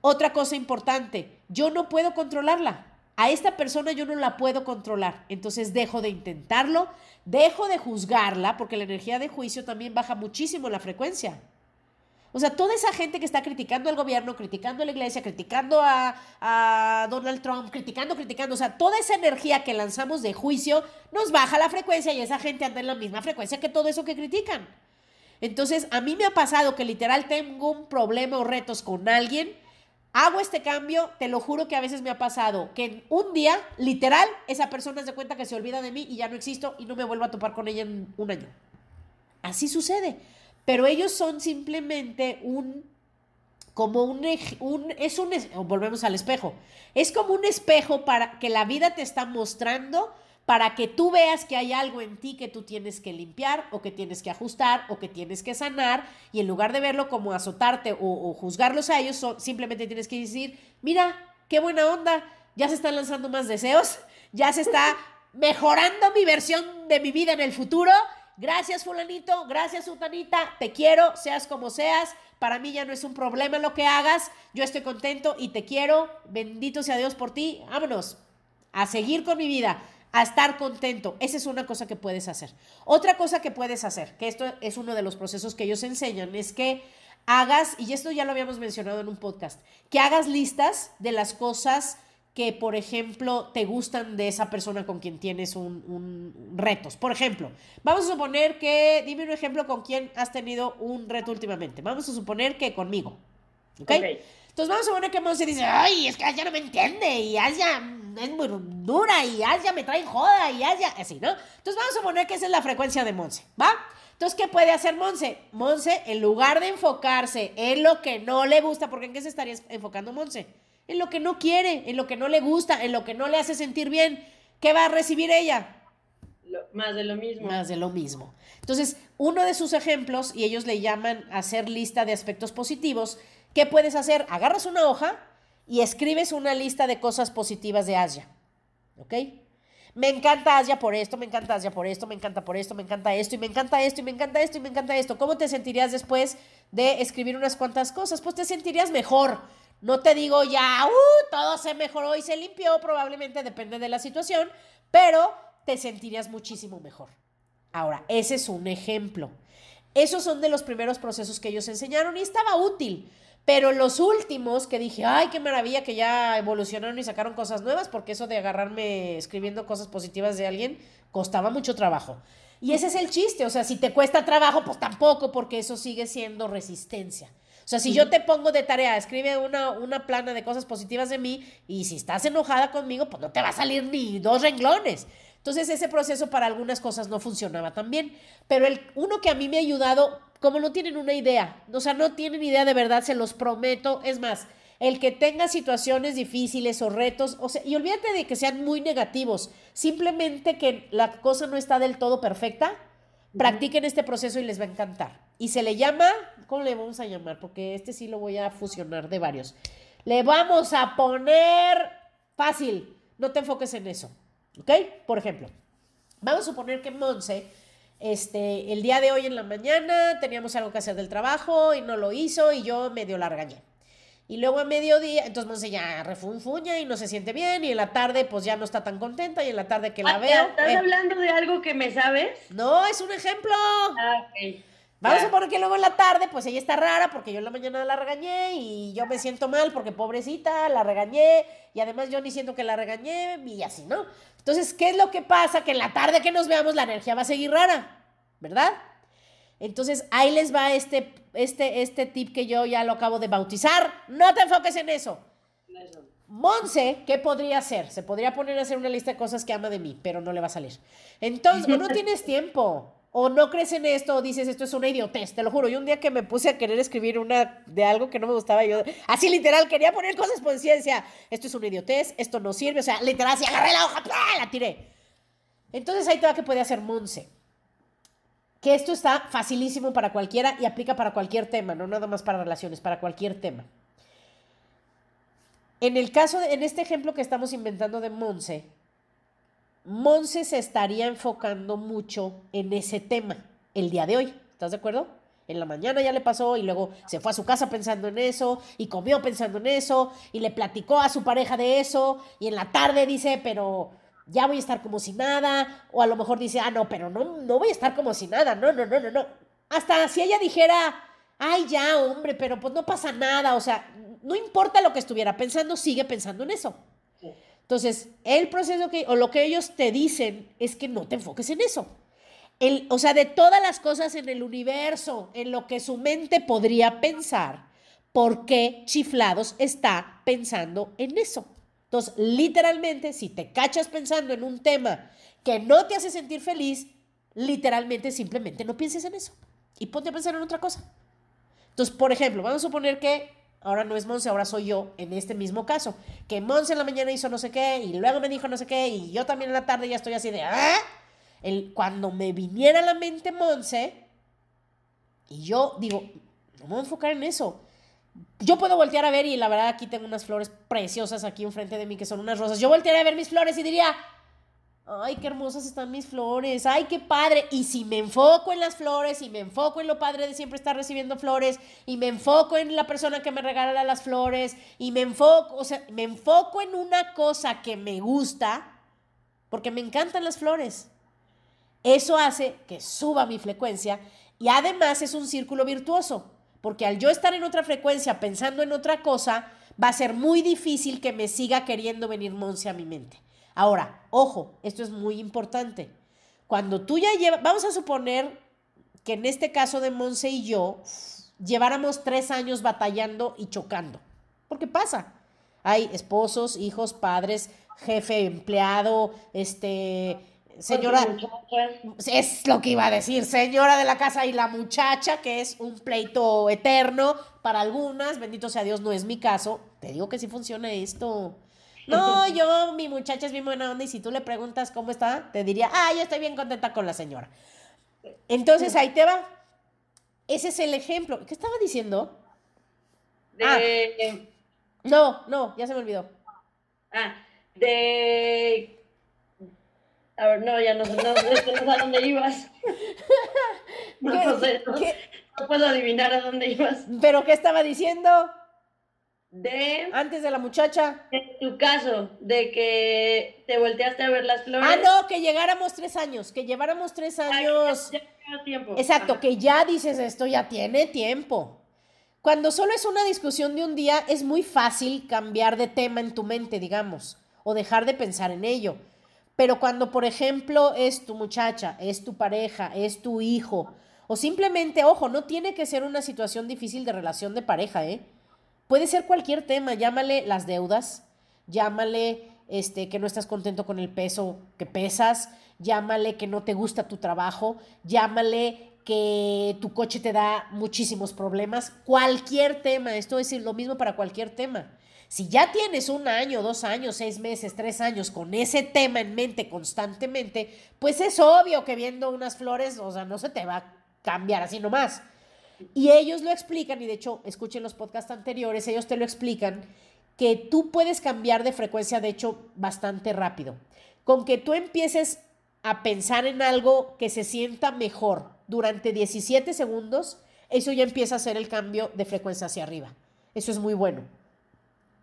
Otra cosa importante, yo no puedo controlarla. A esta persona yo no la puedo controlar. Entonces dejo de intentarlo, dejo de juzgarla, porque la energía de juicio también baja muchísimo la frecuencia. O sea, toda esa gente que está criticando al gobierno, criticando a la iglesia, criticando a, Donald Trump, criticando, criticando, o sea, toda esa energía que lanzamos de juicio nos baja la frecuencia y esa gente anda en la misma frecuencia que todo eso que critican. Entonces, a mí me ha pasado que literal tengo un problema o retos con alguien, hago este cambio, te lo juro que a veces me ha pasado que un día, literal, esa persona se cuenta que se olvida de mí y ya no existo y no me vuelvo a topar con ella en un año. Así sucede. Pero ellos son simplemente un como un, es un volvemos al espejo es como un espejo para que la vida te está mostrando para que tú veas que hay algo en ti que tú tienes que limpiar o que tienes que ajustar o que tienes que sanar y en lugar de verlo como azotarte o, juzgarlos a ellos, simplemente tienes que decir, mira, qué buena onda, ya se están lanzando más deseos, ya se está mejorando mi versión de mi vida en el futuro. Gracias fulanito, gracias sutanita, te quiero, seas como seas, para mí ya no es un problema lo que hagas, yo estoy contento y te quiero, bendito sea Dios por ti, vámonos, a seguir con mi vida a estar contento. Esa es una cosa que puedes hacer. Otra cosa que puedes hacer, que esto es uno de los procesos que ellos enseñan, es que hagas, y esto ya lo habíamos mencionado en un podcast, que hagas listas de las cosas que, por ejemplo, te gustan de esa persona con quien tienes un, retos. Por ejemplo, vamos a suponer que, dime un ejemplo con quien has tenido un reto últimamente. Vamos a suponer que conmigo. ¿Ok? Entonces vamos a suponer que Monse dice, ay, es que ya no me entiende y Asia es muy dura y Asia me trae joda y Asia, así, ¿no? Entonces vamos a suponer que esa es la frecuencia de Monse, ¿va? Entonces, ¿qué puede hacer Monse? Monse, en lugar de enfocarse en lo que no le gusta, porque ¿en qué se estaría enfocando Monse? En lo que no quiere, en lo que no le gusta, en lo que no le hace sentir bien. ¿Qué va a recibir ella? más de lo mismo. Más de lo mismo. Entonces, uno de sus ejemplos, y ellos le llaman hacer lista de aspectos positivos, ¿qué puedes hacer? Agarras una hoja y escribes una lista de cosas positivas de Asia. ¿Ok? Me encanta Asia por esto, me encanta Asia por esto, me encanta por esto, me encanta esto, y me encanta esto, y me encanta esto, y me encanta esto. ¿Cómo te sentirías después de escribir unas cuantas cosas? Pues te sentirías mejor. No te digo ya, uh, todo se mejoró y se limpió, probablemente depende de la situación, pero te sentirías muchísimo mejor. Ahora, ese es un ejemplo. Esos son de los primeros procesos que ellos enseñaron y estaba útil. Pero los últimos que dije, ay, qué maravilla que ya evolucionaron y sacaron cosas nuevas, porque eso de agarrarme escribiendo cosas positivas de alguien costaba mucho trabajo. Y ese es el chiste, o sea, si te cuesta trabajo, pues tampoco, porque eso sigue siendo resistencia. O sea, si yo te pongo de tarea, escribe una, una plana de cosas positivas de mí y si estás enojada conmigo, pues no te va a salir ni dos renglones. Entonces ese proceso para algunas cosas no funcionaba tan bien. Pero el, uno que a mí me ha ayudado, como no tienen una idea, o sea, no tienen idea de verdad, se los prometo. Es más, el que tenga situaciones difíciles o retos, o sea, y olvídate de que sean muy negativos, simplemente que la cosa no está del todo perfecta, practiquen este proceso y les va a encantar. Y se le llama, ¿cómo le vamos a llamar? Porque este sí lo voy a fusionar de varios. Le vamos a poner fácil, no te enfoques en eso, ¿ok? Por ejemplo, vamos a suponer que Monse, este, el día de hoy en la mañana teníamos algo que hacer del trabajo y no lo hizo y yo medio la regañé. Y luego a mediodía, entonces Monse ya refunfuña y no se siente bien. Y en la tarde, pues ya no está tan contenta. Y en la tarde que la Ah, veo. ¿Estás eh, hablando de algo que me sabes? no, es un ejemplo. Ah, ok. Vamos a poner que luego en la tarde, pues ella está rara porque yo en la mañana la regañé y yo me siento mal porque pobrecita, la regañé y además yo ni siento que la regañé y así, ¿no? Entonces, ¿qué es lo que pasa? Que en la tarde que nos veamos la energía va a seguir rara, ¿verdad? Entonces, ahí les va este, este, este tip que yo ya lo acabo de bautizar. No te enfoques en eso. Monse, ¿qué podría hacer? Se podría poner a hacer una lista de cosas que ama de mí, pero no le va a salir. Entonces, no tienes tiempo, o no crees en esto, o dices esto es una idiotez, te lo juro. Yo un día que me puse a querer escribir una de algo que no me gustaba, yo así literal quería poner cosas por ciencia. Esto es una idiotez, esto no sirve, o sea, literal, así agarré la hoja, la tiré. Entonces ahí te va que puede hacer Monse. Que esto está facilísimo para cualquiera y aplica para cualquier tema, no nada más para relaciones, para cualquier tema. En el caso, de- en este ejemplo que estamos inventando de Monse, Monse se estaría enfocando mucho en ese tema el día de hoy. ¿Estás de acuerdo? En la mañana ya le pasó y luego se fue a su casa pensando en eso y comió pensando en eso y le platicó a su pareja de eso y en la tarde dice, pero ya voy a estar como si nada o a lo mejor dice, ah, no, pero no, no voy a estar como si nada, no, no, no, no, no. Hasta si ella dijera, ay, ya, hombre, pero pues no pasa nada, o sea, no importa lo que estuviera pensando, sigue pensando en eso. Entonces, el proceso que, o lo que ellos te dicen es que no te enfoques en eso. El, o sea, de todas las cosas en el universo, en lo que su mente podría pensar, ¿por qué chiflados está pensando en eso? Entonces, literalmente, si te cachas pensando en un tema que no te hace sentir feliz, literalmente simplemente no pienses en eso y ponte a pensar en otra cosa. Entonces, por ejemplo, vamos a suponer que ahora no es Monse, ahora soy yo en este mismo caso. Que Monse en la mañana hizo no sé qué y luego me dijo no sé qué y yo también en la tarde ya estoy así de... ¿ah? Cuando me viniera a la mente Monse y yo digo, no me voy a enfocar en eso. Yo puedo voltear a ver y la verdad aquí tengo unas flores preciosas aquí enfrente de mí que son unas rosas. Yo voltearía a ver mis flores y diría, ay, qué hermosas están mis flores, ay, qué padre. Y si me enfoco en las flores y me enfoco en lo padre de siempre estar recibiendo flores y me enfoco en la persona que me regala las flores y me enfoco, o sea, me enfoco en una cosa que me gusta, porque me encantan las flores. Eso hace que suba mi frecuencia y además es un círculo virtuoso, porque al yo estar en otra frecuencia pensando en otra cosa, va a ser muy difícil que me siga queriendo venir Monse a mi mente. Ahora, ojo, esto es muy importante. Cuando tú ya llevas, vamos a suponer que en este caso de Monse y yo lleváramos tres años batallando y chocando, porque pasa. Hay esposos, hijos, padres, jefe, empleado, este, señora, es lo que iba a decir, señora de la casa y la muchacha, que es un pleito eterno para algunas, bendito sea Dios, no es mi caso, te digo que sí funciona esto. No, yo, mi muchacha es bien buena onda y si tú le preguntas cómo está, te diría, ah, yo estoy bien contenta con la señora. Entonces ahí te va. Ese es el ejemplo. ¿Qué estaba diciendo? Ah. no, no, ya se me olvidó. Ah, de a ver, no, ya no, no, no, sé a dónde ibas. No, sé, no, puedo adivinar a dónde ibas. ¿Pero qué estaba diciendo? De... Antes de la muchacha. En tu caso, de que te volteaste a ver las flores. Ah, no, que llegáramos tres años, que lleváramos tres años. ya, ya, tiempo. Exacto, que ya dices esto, ya tiene tiempo. Cuando solo es una discusión de un día, es muy fácil cambiar de tema en tu mente, digamos, o dejar de pensar en ello. Pero cuando, por ejemplo, es tu muchacha, es tu pareja, es tu hijo, o simplemente, ojo, no tiene que ser una situación difícil de relación de pareja, ¿eh? Puede ser cualquier tema, llámale las deudas, llámale este, que no estás contento con el peso que pesas, llámale que no te gusta tu trabajo, llámale que tu coche te da muchísimos problemas, cualquier tema, esto es lo mismo para cualquier tema. Si ya tienes un año, dos años, seis meses, tres años con ese tema en mente constantemente, pues es obvio que viendo unas flores, o sea, no se te va a cambiar así nomás. Y ellos lo explican, y de hecho, escuchen los podcasts anteriores, ellos te lo explican, que tú puedes cambiar de frecuencia, de hecho, bastante rápido. Con que tú empieces a pensar en algo que se sienta mejor durante 17 segundos, eso ya empieza a ser el cambio de frecuencia hacia arriba. Eso es muy bueno.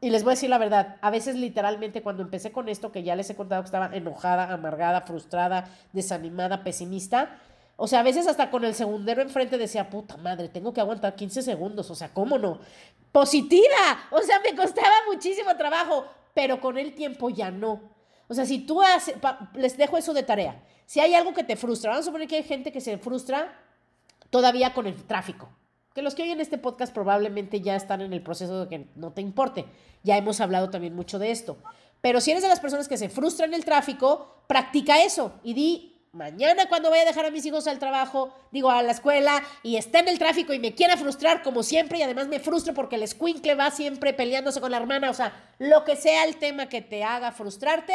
Y les voy a decir la verdad, a veces literalmente cuando empecé con esto, que ya les he contado que estaba enojada, amargada, frustrada, desanimada, pesimista, o sea, a veces hasta con el segundero enfrente decía, puta madre, tengo que aguantar 15 segundos, o sea, ¿cómo no? Positiva, o sea, me costaba muchísimo trabajo, pero con el tiempo ya no. O sea, si tú haces, les dejo eso de tarea, si hay algo que te frustra, vamos a suponer que hay gente que se frustra todavía con el tráfico que los que oyen este podcast probablemente ya están en el proceso de que no te importe. Ya hemos hablado también mucho de esto. Pero si eres de las personas que se frustran en el tráfico, practica eso y di, mañana cuando vaya a dejar a mis hijos al trabajo, digo a la escuela, y esté en el tráfico y me quiera frustrar como siempre, y además me frustro porque el escuincle va siempre peleándose con la hermana, o sea, lo que sea el tema que te haga frustrarte,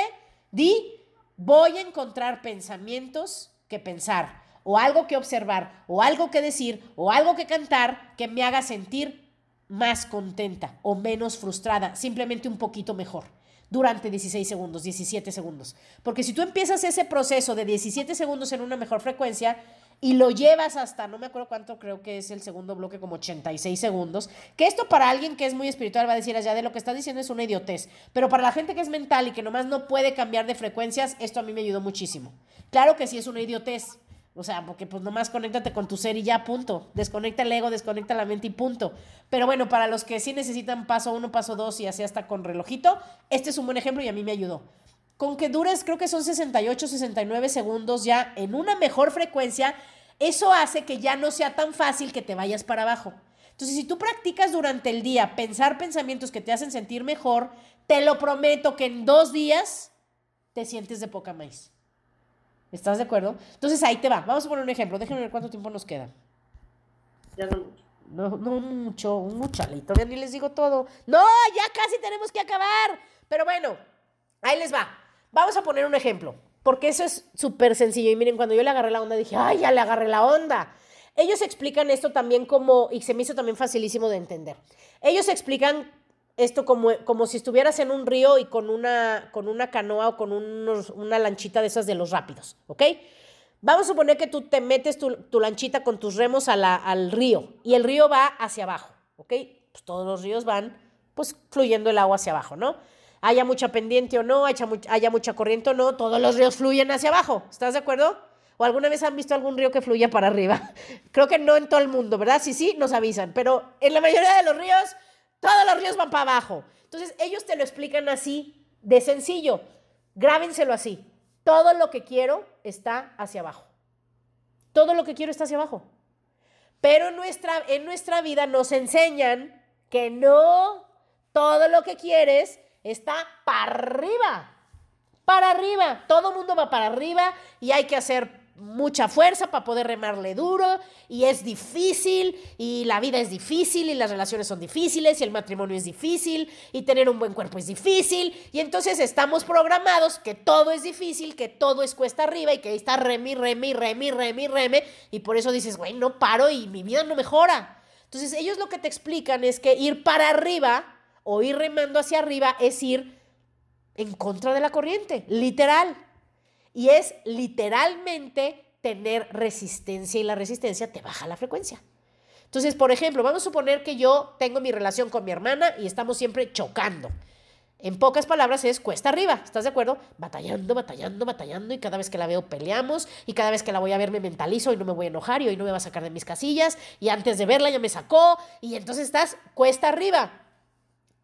di, voy a encontrar pensamientos que pensar o algo que observar, o algo que decir, o algo que cantar que me haga sentir más contenta o menos frustrada, simplemente un poquito mejor durante 16 segundos, 17 segundos. Porque si tú empiezas ese proceso de 17 segundos en una mejor frecuencia y lo llevas hasta, no me acuerdo cuánto, creo que es el segundo bloque, como 86 segundos, que esto para alguien que es muy espiritual va a decir allá de lo que estás diciendo es una idiotez, pero para la gente que es mental y que nomás no puede cambiar de frecuencias, esto a mí me ayudó muchísimo. Claro que sí es una idiotez, o sea, porque pues nomás conéctate con tu ser y ya, punto. Desconecta el ego, desconecta la mente y punto. Pero bueno, para los que sí necesitan paso uno, paso dos y así hasta con relojito, este es un buen ejemplo y a mí me ayudó. Con que dures, creo que son 68, 69 segundos ya en una mejor frecuencia, eso hace que ya no sea tan fácil que te vayas para abajo. Entonces, si tú practicas durante el día pensar pensamientos que te hacen sentir mejor, te lo prometo que en dos días te sientes de poca maíz. ¿Estás de acuerdo? Entonces ahí te va. Vamos a poner un ejemplo. Déjenme ver cuánto tiempo nos queda. Ya no mucho. No, no mucho, un muchalito. Ya ni les digo todo. No, ya casi tenemos que acabar. Pero bueno, ahí les va. Vamos a poner un ejemplo. Porque eso es súper sencillo. Y miren, cuando yo le agarré la onda, dije, ay, ya le agarré la onda. Ellos explican esto también como, y se me hizo también facilísimo de entender. Ellos explican esto como, como si estuvieras en un río y con una, con una canoa o con una lanchita de esas de los rápidos, ¿ok? Vamos a suponer que tú te metes tu, lanchita con tus remos a al río y el río va hacia abajo, ¿ok? Pues todos los ríos van pues fluyendo el agua hacia abajo, ¿no? Haya mucha pendiente o no, haya, haya mucha corriente o no, todos los ríos fluyen hacia abajo, ¿estás de acuerdo? ¿O alguna vez han visto algún río que fluya para arriba? Creo que no en todo el mundo, ¿verdad? Sí, sí, nos avisan, pero en la mayoría de los ríos todos los ríos van para abajo. Entonces ellos te lo explican así, de sencillo. Grábenselo así. Todo lo que quiero está hacia abajo. Todo lo que quiero está hacia abajo. Pero en nuestra, en nuestra vida nos enseñan que no todo lo que quieres está para arriba. para arriba. Todo mundo va para arriba y hay que hacer mucha fuerza para poder remarle duro y es difícil y la vida es difícil y las relaciones son difíciles y el matrimonio es difícil y tener un buen cuerpo es difícil y entonces estamos programados que todo es difícil, que todo es cuesta arriba y que ahí está remi, remi, remi, remi, remi y por eso dices, güey, no paro y mi vida no mejora. Entonces ellos lo que te explican es que ir para arriba o ir remando hacia arriba es ir en contra de la corriente, literal. Y es literalmente tener resistencia y la resistencia te baja la frecuencia. Entonces, por ejemplo, vamos a suponer que yo tengo mi relación con mi hermana y estamos siempre chocando. En pocas palabras es cuesta arriba, ¿estás de acuerdo? Batallando, batallando, batallando y cada vez que la veo peleamos y cada vez que la voy a ver me mentalizo y no me voy a enojar y hoy no me va a sacar de mis casillas y antes de verla ya me sacó y entonces estás cuesta arriba.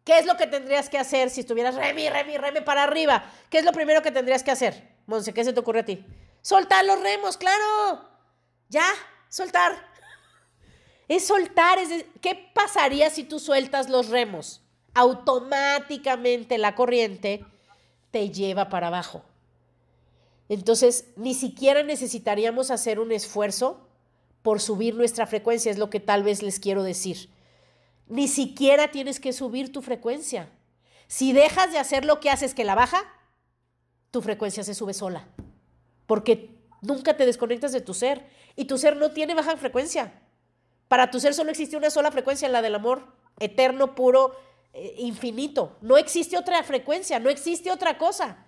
¿Qué es lo que tendrías que hacer si estuvieras remi, remi, remi para arriba? ¿Qué es lo primero que tendrías que hacer? Monse, ¿qué se te ocurre a ti? Soltar los remos, claro. Ya, soltar. Es soltar, es ¿qué pasaría si tú sueltas los remos? Automáticamente la corriente te lleva para abajo. Entonces, ni siquiera necesitaríamos hacer un esfuerzo por subir nuestra frecuencia, es lo que tal vez les quiero decir. Ni siquiera tienes que subir tu frecuencia. Si dejas de hacer lo que haces que la baja, tu frecuencia se sube sola. Porque nunca te desconectas de tu ser. Y tu ser no tiene baja frecuencia. Para tu ser solo existe una sola frecuencia, la del amor eterno, puro, eh, infinito. No existe otra frecuencia, no existe otra cosa.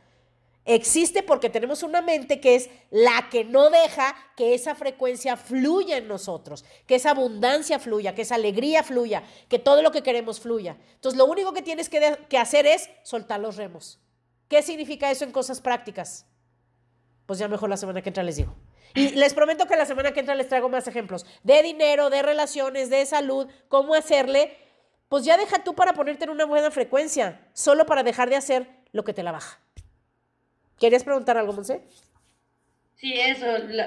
Existe porque tenemos una mente que es la que no deja que esa frecuencia fluya en nosotros, que esa abundancia fluya, que esa alegría fluya, que todo lo que queremos fluya. Entonces lo único que tienes que, que hacer es soltar los remos. ¿Qué significa eso en cosas prácticas? Pues ya mejor la semana que entra les digo. Y les prometo que la semana que entra les traigo más ejemplos de dinero, de relaciones, de salud, cómo hacerle. Pues ya deja tú para ponerte en una buena frecuencia, solo para dejar de hacer lo que te la baja. ¿Querías preguntar algo, Monse? Sí, eso,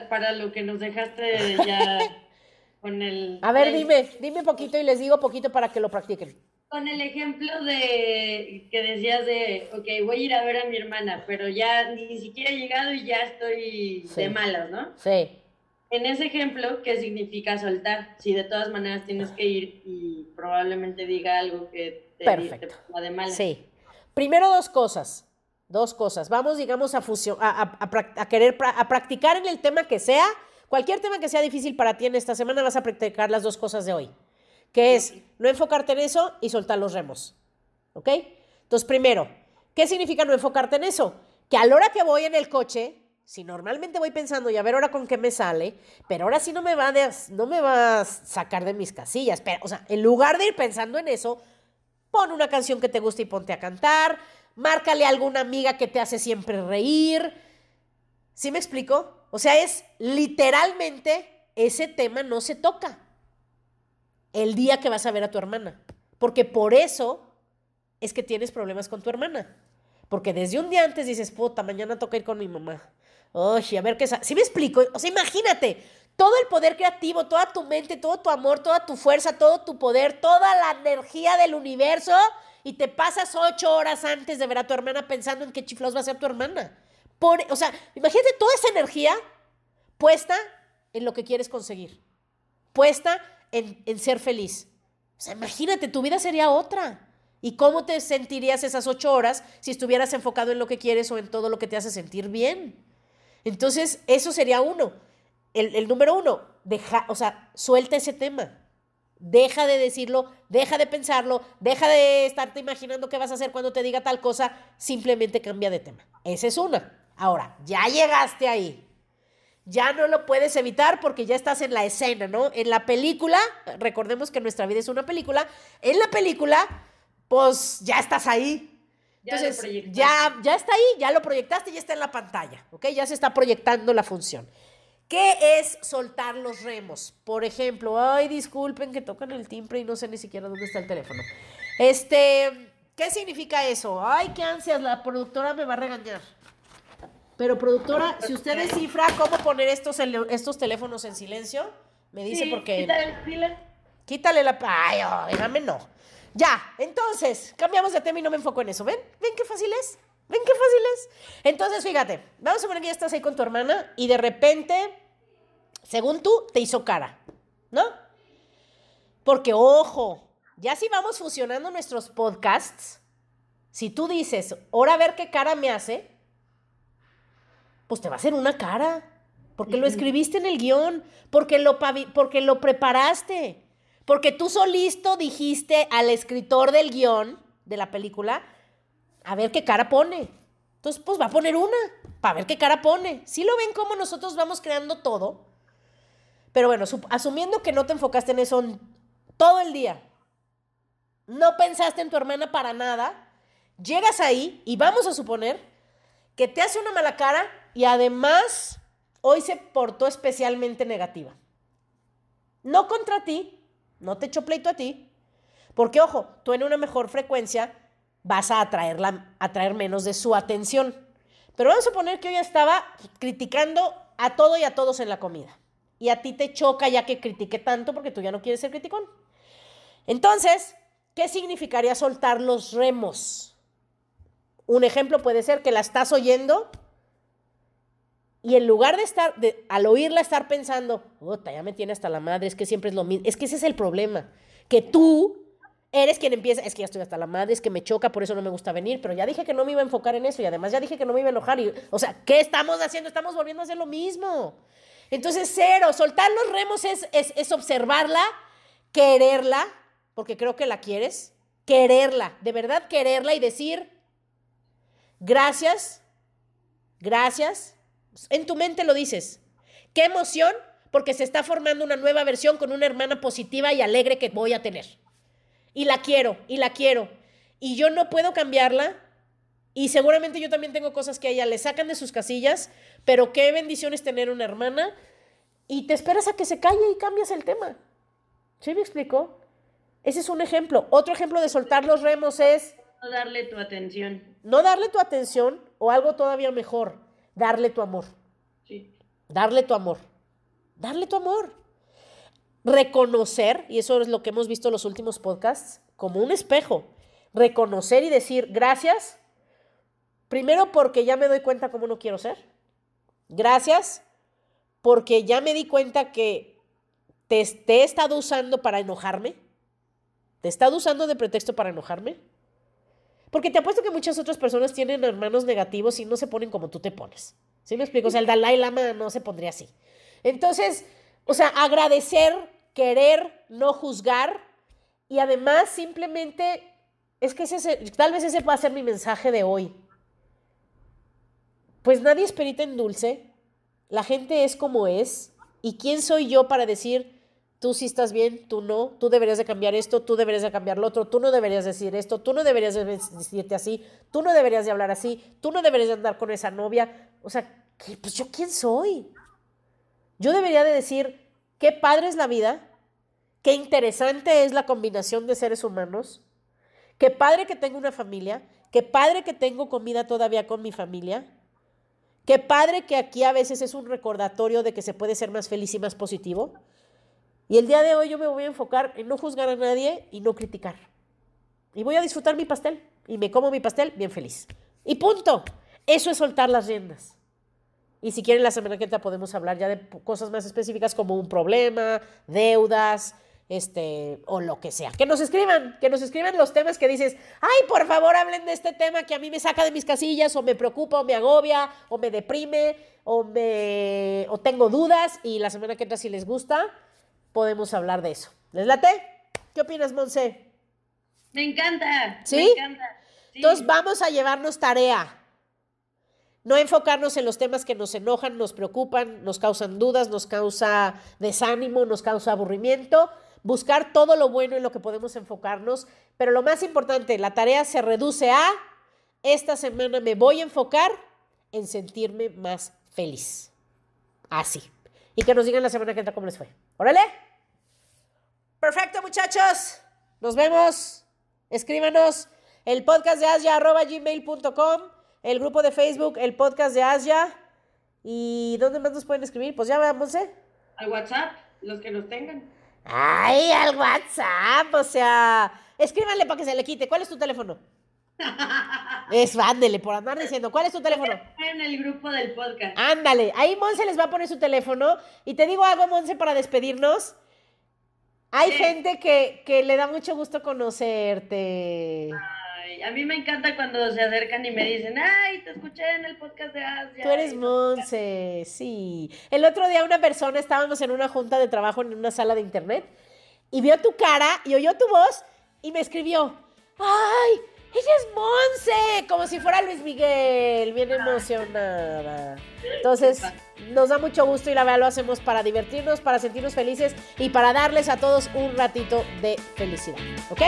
para lo que nos dejaste ya con el... A ver, dime, dime poquito y les digo poquito para que lo practiquen con el ejemplo de que decías de, ok, voy a ir a ver a mi hermana, pero ya ni siquiera he llegado y ya estoy de malas, ¿no? Sí. En ese ejemplo, ¿qué significa soltar? Si de todas maneras tienes que ir y probablemente diga algo que te, Perfecto. de malas. Sí. Primero dos cosas. Dos cosas. Vamos, digamos, a, fusión, a, a, querer a practicar en el tema que sea. Cualquier tema que sea difícil para ti en esta semana, vas a practicar las dos cosas de hoy que es no enfocarte en eso y soltar los remos. ¿Ok? Entonces, primero, ¿qué significa no enfocarte en eso? Que a la hora que voy en el coche, si normalmente voy pensando y a ver ahora con qué me sale, pero ahora sí no me va, a, no me va a sacar de mis casillas. Pero, o sea, en lugar de ir pensando en eso, pon una canción que te guste y ponte a cantar, márcale a alguna amiga que te hace siempre reír. ¿Sí me explico? O sea, es literalmente ese tema no se toca el día que vas a ver a tu hermana. Porque por eso es que tienes problemas con tu hermana. Porque desde un día antes dices, puta, mañana toca ir con mi mamá. Oye, a ver qué... Si me explico? O sea, imagínate, todo el poder creativo, toda tu mente, todo tu amor, toda tu fuerza, todo tu poder, toda la energía del universo y te pasas ocho horas antes de ver a tu hermana pensando en qué chiflados va a ser tu hermana. O sea, imagínate toda esa energía puesta en lo que quieres conseguir, puesta en, ser feliz. Sea, imagínate, tu vida sería otra. ¿Y cómo te sentirías esas ocho horas si estuvieras enfocado en lo que quieres o en todo lo que te hace sentir bien? Entonces, eso sería uno. El, número uno, deja, o sea, suelta ese tema. Deja de decirlo, deja de pensarlo, deja de estarte imaginando qué vas a hacer cuando te diga tal cosa, simplemente cambia de tema. Esa es una. Ahora, ya llegaste ahí ya no lo puedes evitar porque ya estás en la escena, ¿no? En la película, recordemos que nuestra vida es una película, en la película, pues ya estás ahí. Entonces, ya, ya, está ahí, ya lo proyectaste, ya está en la pantalla, ¿ok? Ya se está proyectando la función. ¿Qué es soltar los remos? Por ejemplo, ay, disculpen que tocan el timbre y no sé ni siquiera dónde está el teléfono. Este, ¿qué significa eso? Ay, qué ansias, la productora me va a regañar. Pero productora, si usted descifra cómo poner estos, estos teléfonos en silencio, me dice porque... Quítale, quítale la... Ay, déjame no. Ya, entonces, cambiamos de tema y no me enfoco en eso. ¿Ven? ¿Ven qué fácil es? ¿Ven qué fácil es? Entonces, fíjate, vamos a suponer que ya estás ahí con tu hermana y de repente, según tú, te hizo cara, ¿no? Porque, ojo, ya si vamos fusionando nuestros podcasts, si tú dices, ahora a ver qué cara me hace, pues te va a hacer una cara. Porque lo escribiste en el guion, porque lo, porque lo preparaste, porque tú solito dijiste al escritor del guion de la película, a ver qué cara pone. Entonces, pues va a poner una, para ver qué cara pone. Si lo ven como nosotros vamos creando todo. Pero bueno, asumiendo que no te enfocaste en eso todo el día, no pensaste en tu hermana para nada, llegas ahí y vamos a suponer que te hace una mala cara y además hoy se portó especialmente negativa. No contra ti, no te echó pleito a ti, porque ojo, tú en una mejor frecuencia vas a atraerla, atraer menos de su atención. Pero vamos a suponer que hoy estaba criticando a todo y a todos en la comida. Y a ti te choca ya que critique tanto porque tú ya no quieres ser criticón. Entonces, ¿qué significaría soltar los remos? Un ejemplo puede ser que la estás oyendo y en lugar de estar, al oírla, estar pensando, puta, ya me tiene hasta la madre, es que siempre es lo mismo. Es que ese es el problema. Que tú eres quien empieza, es que ya estoy hasta la madre, es que me choca, por eso no me gusta venir, pero ya dije que no me iba a enfocar en eso y además ya dije que no me iba a enojar. O sea, ¿qué estamos haciendo? Estamos volviendo a hacer lo mismo. Entonces, cero, soltar los remos es, es, es observarla, quererla, porque creo que la quieres, quererla, de verdad quererla y decir, gracias, gracias, en tu mente lo dices. Qué emoción, porque se está formando una nueva versión con una hermana positiva y alegre que voy a tener. Y la quiero, y la quiero. Y yo no puedo cambiarla. Y seguramente yo también tengo cosas que a ella le sacan de sus casillas, pero qué bendición es tener una hermana. Y te esperas a que se calle y cambias el tema. ¿Sí me explico? Ese es un ejemplo. Otro ejemplo de soltar los remos es... No darle tu atención. No darle tu atención o algo todavía mejor darle tu amor. Sí. Darle tu amor. Darle tu amor. Reconocer, y eso es lo que hemos visto en los últimos podcasts, como un espejo. Reconocer y decir gracias. Primero porque ya me doy cuenta cómo no quiero ser. Gracias porque ya me di cuenta que te, te he estado usando para enojarme. Te he estado usando de pretexto para enojarme. Porque te apuesto que muchas otras personas tienen hermanos negativos y no se ponen como tú te pones. ¿Sí me explico? O sea, el Dalai Lama no se pondría así. Entonces, o sea, agradecer, querer, no juzgar y además simplemente, es que ese, tal vez ese va a ser mi mensaje de hoy. Pues nadie es perita en dulce, la gente es como es y quién soy yo para decir, tú sí estás bien, tú no, tú deberías de cambiar esto, tú deberías de cambiar lo otro, tú no deberías decir esto, tú no deberías de decirte así, tú no deberías de hablar así, tú no deberías de andar con esa novia. O sea, pues yo quién soy. Yo debería de decir, qué padre es la vida, qué interesante es la combinación de seres humanos, qué padre que tengo una familia, qué padre que tengo comida todavía con mi familia, qué padre que aquí a veces es un recordatorio de que se puede ser más feliz y más positivo. Y el día de hoy yo me voy a enfocar en no juzgar a nadie y no criticar. Y voy a disfrutar mi pastel. Y me como mi pastel bien feliz. Y punto. Eso es soltar las riendas. Y si quieren la semana que entra podemos hablar ya de cosas más específicas como un problema, deudas, este, o lo que sea. Que nos escriban, que nos escriban los temas que dices, ay, por favor hablen de este tema que a mí me saca de mis casillas, o me preocupa, o me agobia, o me deprime, o me, o tengo dudas, y la semana que entra si les gusta, podemos hablar de eso. ¿Les late? ¿Qué opinas, Monse? Me encanta. ¿Sí? Me encanta. Entonces vamos a llevarnos tarea. No enfocarnos en los temas que nos enojan, nos preocupan, nos causan dudas, nos causa desánimo, nos causa aburrimiento. Buscar todo lo bueno en lo que podemos enfocarnos. Pero lo más importante, la tarea se reduce a, esta semana me voy a enfocar en sentirme más feliz. Así. Y que nos digan la semana que entra cómo les fue. Órale. Perfecto, muchachos. Nos vemos. Escríbanos el podcast de Asia arroba gmail.com, el grupo de Facebook, el podcast de Asia. ¿Y dónde más nos pueden escribir? Pues ya vamos, ¿eh? Al WhatsApp, los que nos tengan. Ay, al WhatsApp, o sea, escríbanle para que se le quite. ¿Cuál es tu teléfono? Es, ándele, por andar diciendo, ¿cuál es tu teléfono? En el grupo del podcast. Ándale, ahí Monse les va a poner su teléfono. Y te digo algo, Monse, para despedirnos. Hay Sí. gente que, que le da mucho gusto conocerte. Ay, a mí me encanta cuando se acercan y me dicen, ay, te escuché en el podcast de Asia. Tú eres Monse, sí. El otro día una persona, estábamos en una junta de trabajo en una sala de internet y vio tu cara y oyó tu voz y me escribió, ¡ay! Ella es Monse, como si fuera Luis Miguel, bien emocionada. Entonces, nos da mucho gusto y la verdad lo hacemos para divertirnos, para sentirnos felices y para darles a todos un ratito de felicidad. ¿Ok?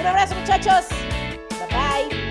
Un abrazo muchachos. Bye bye.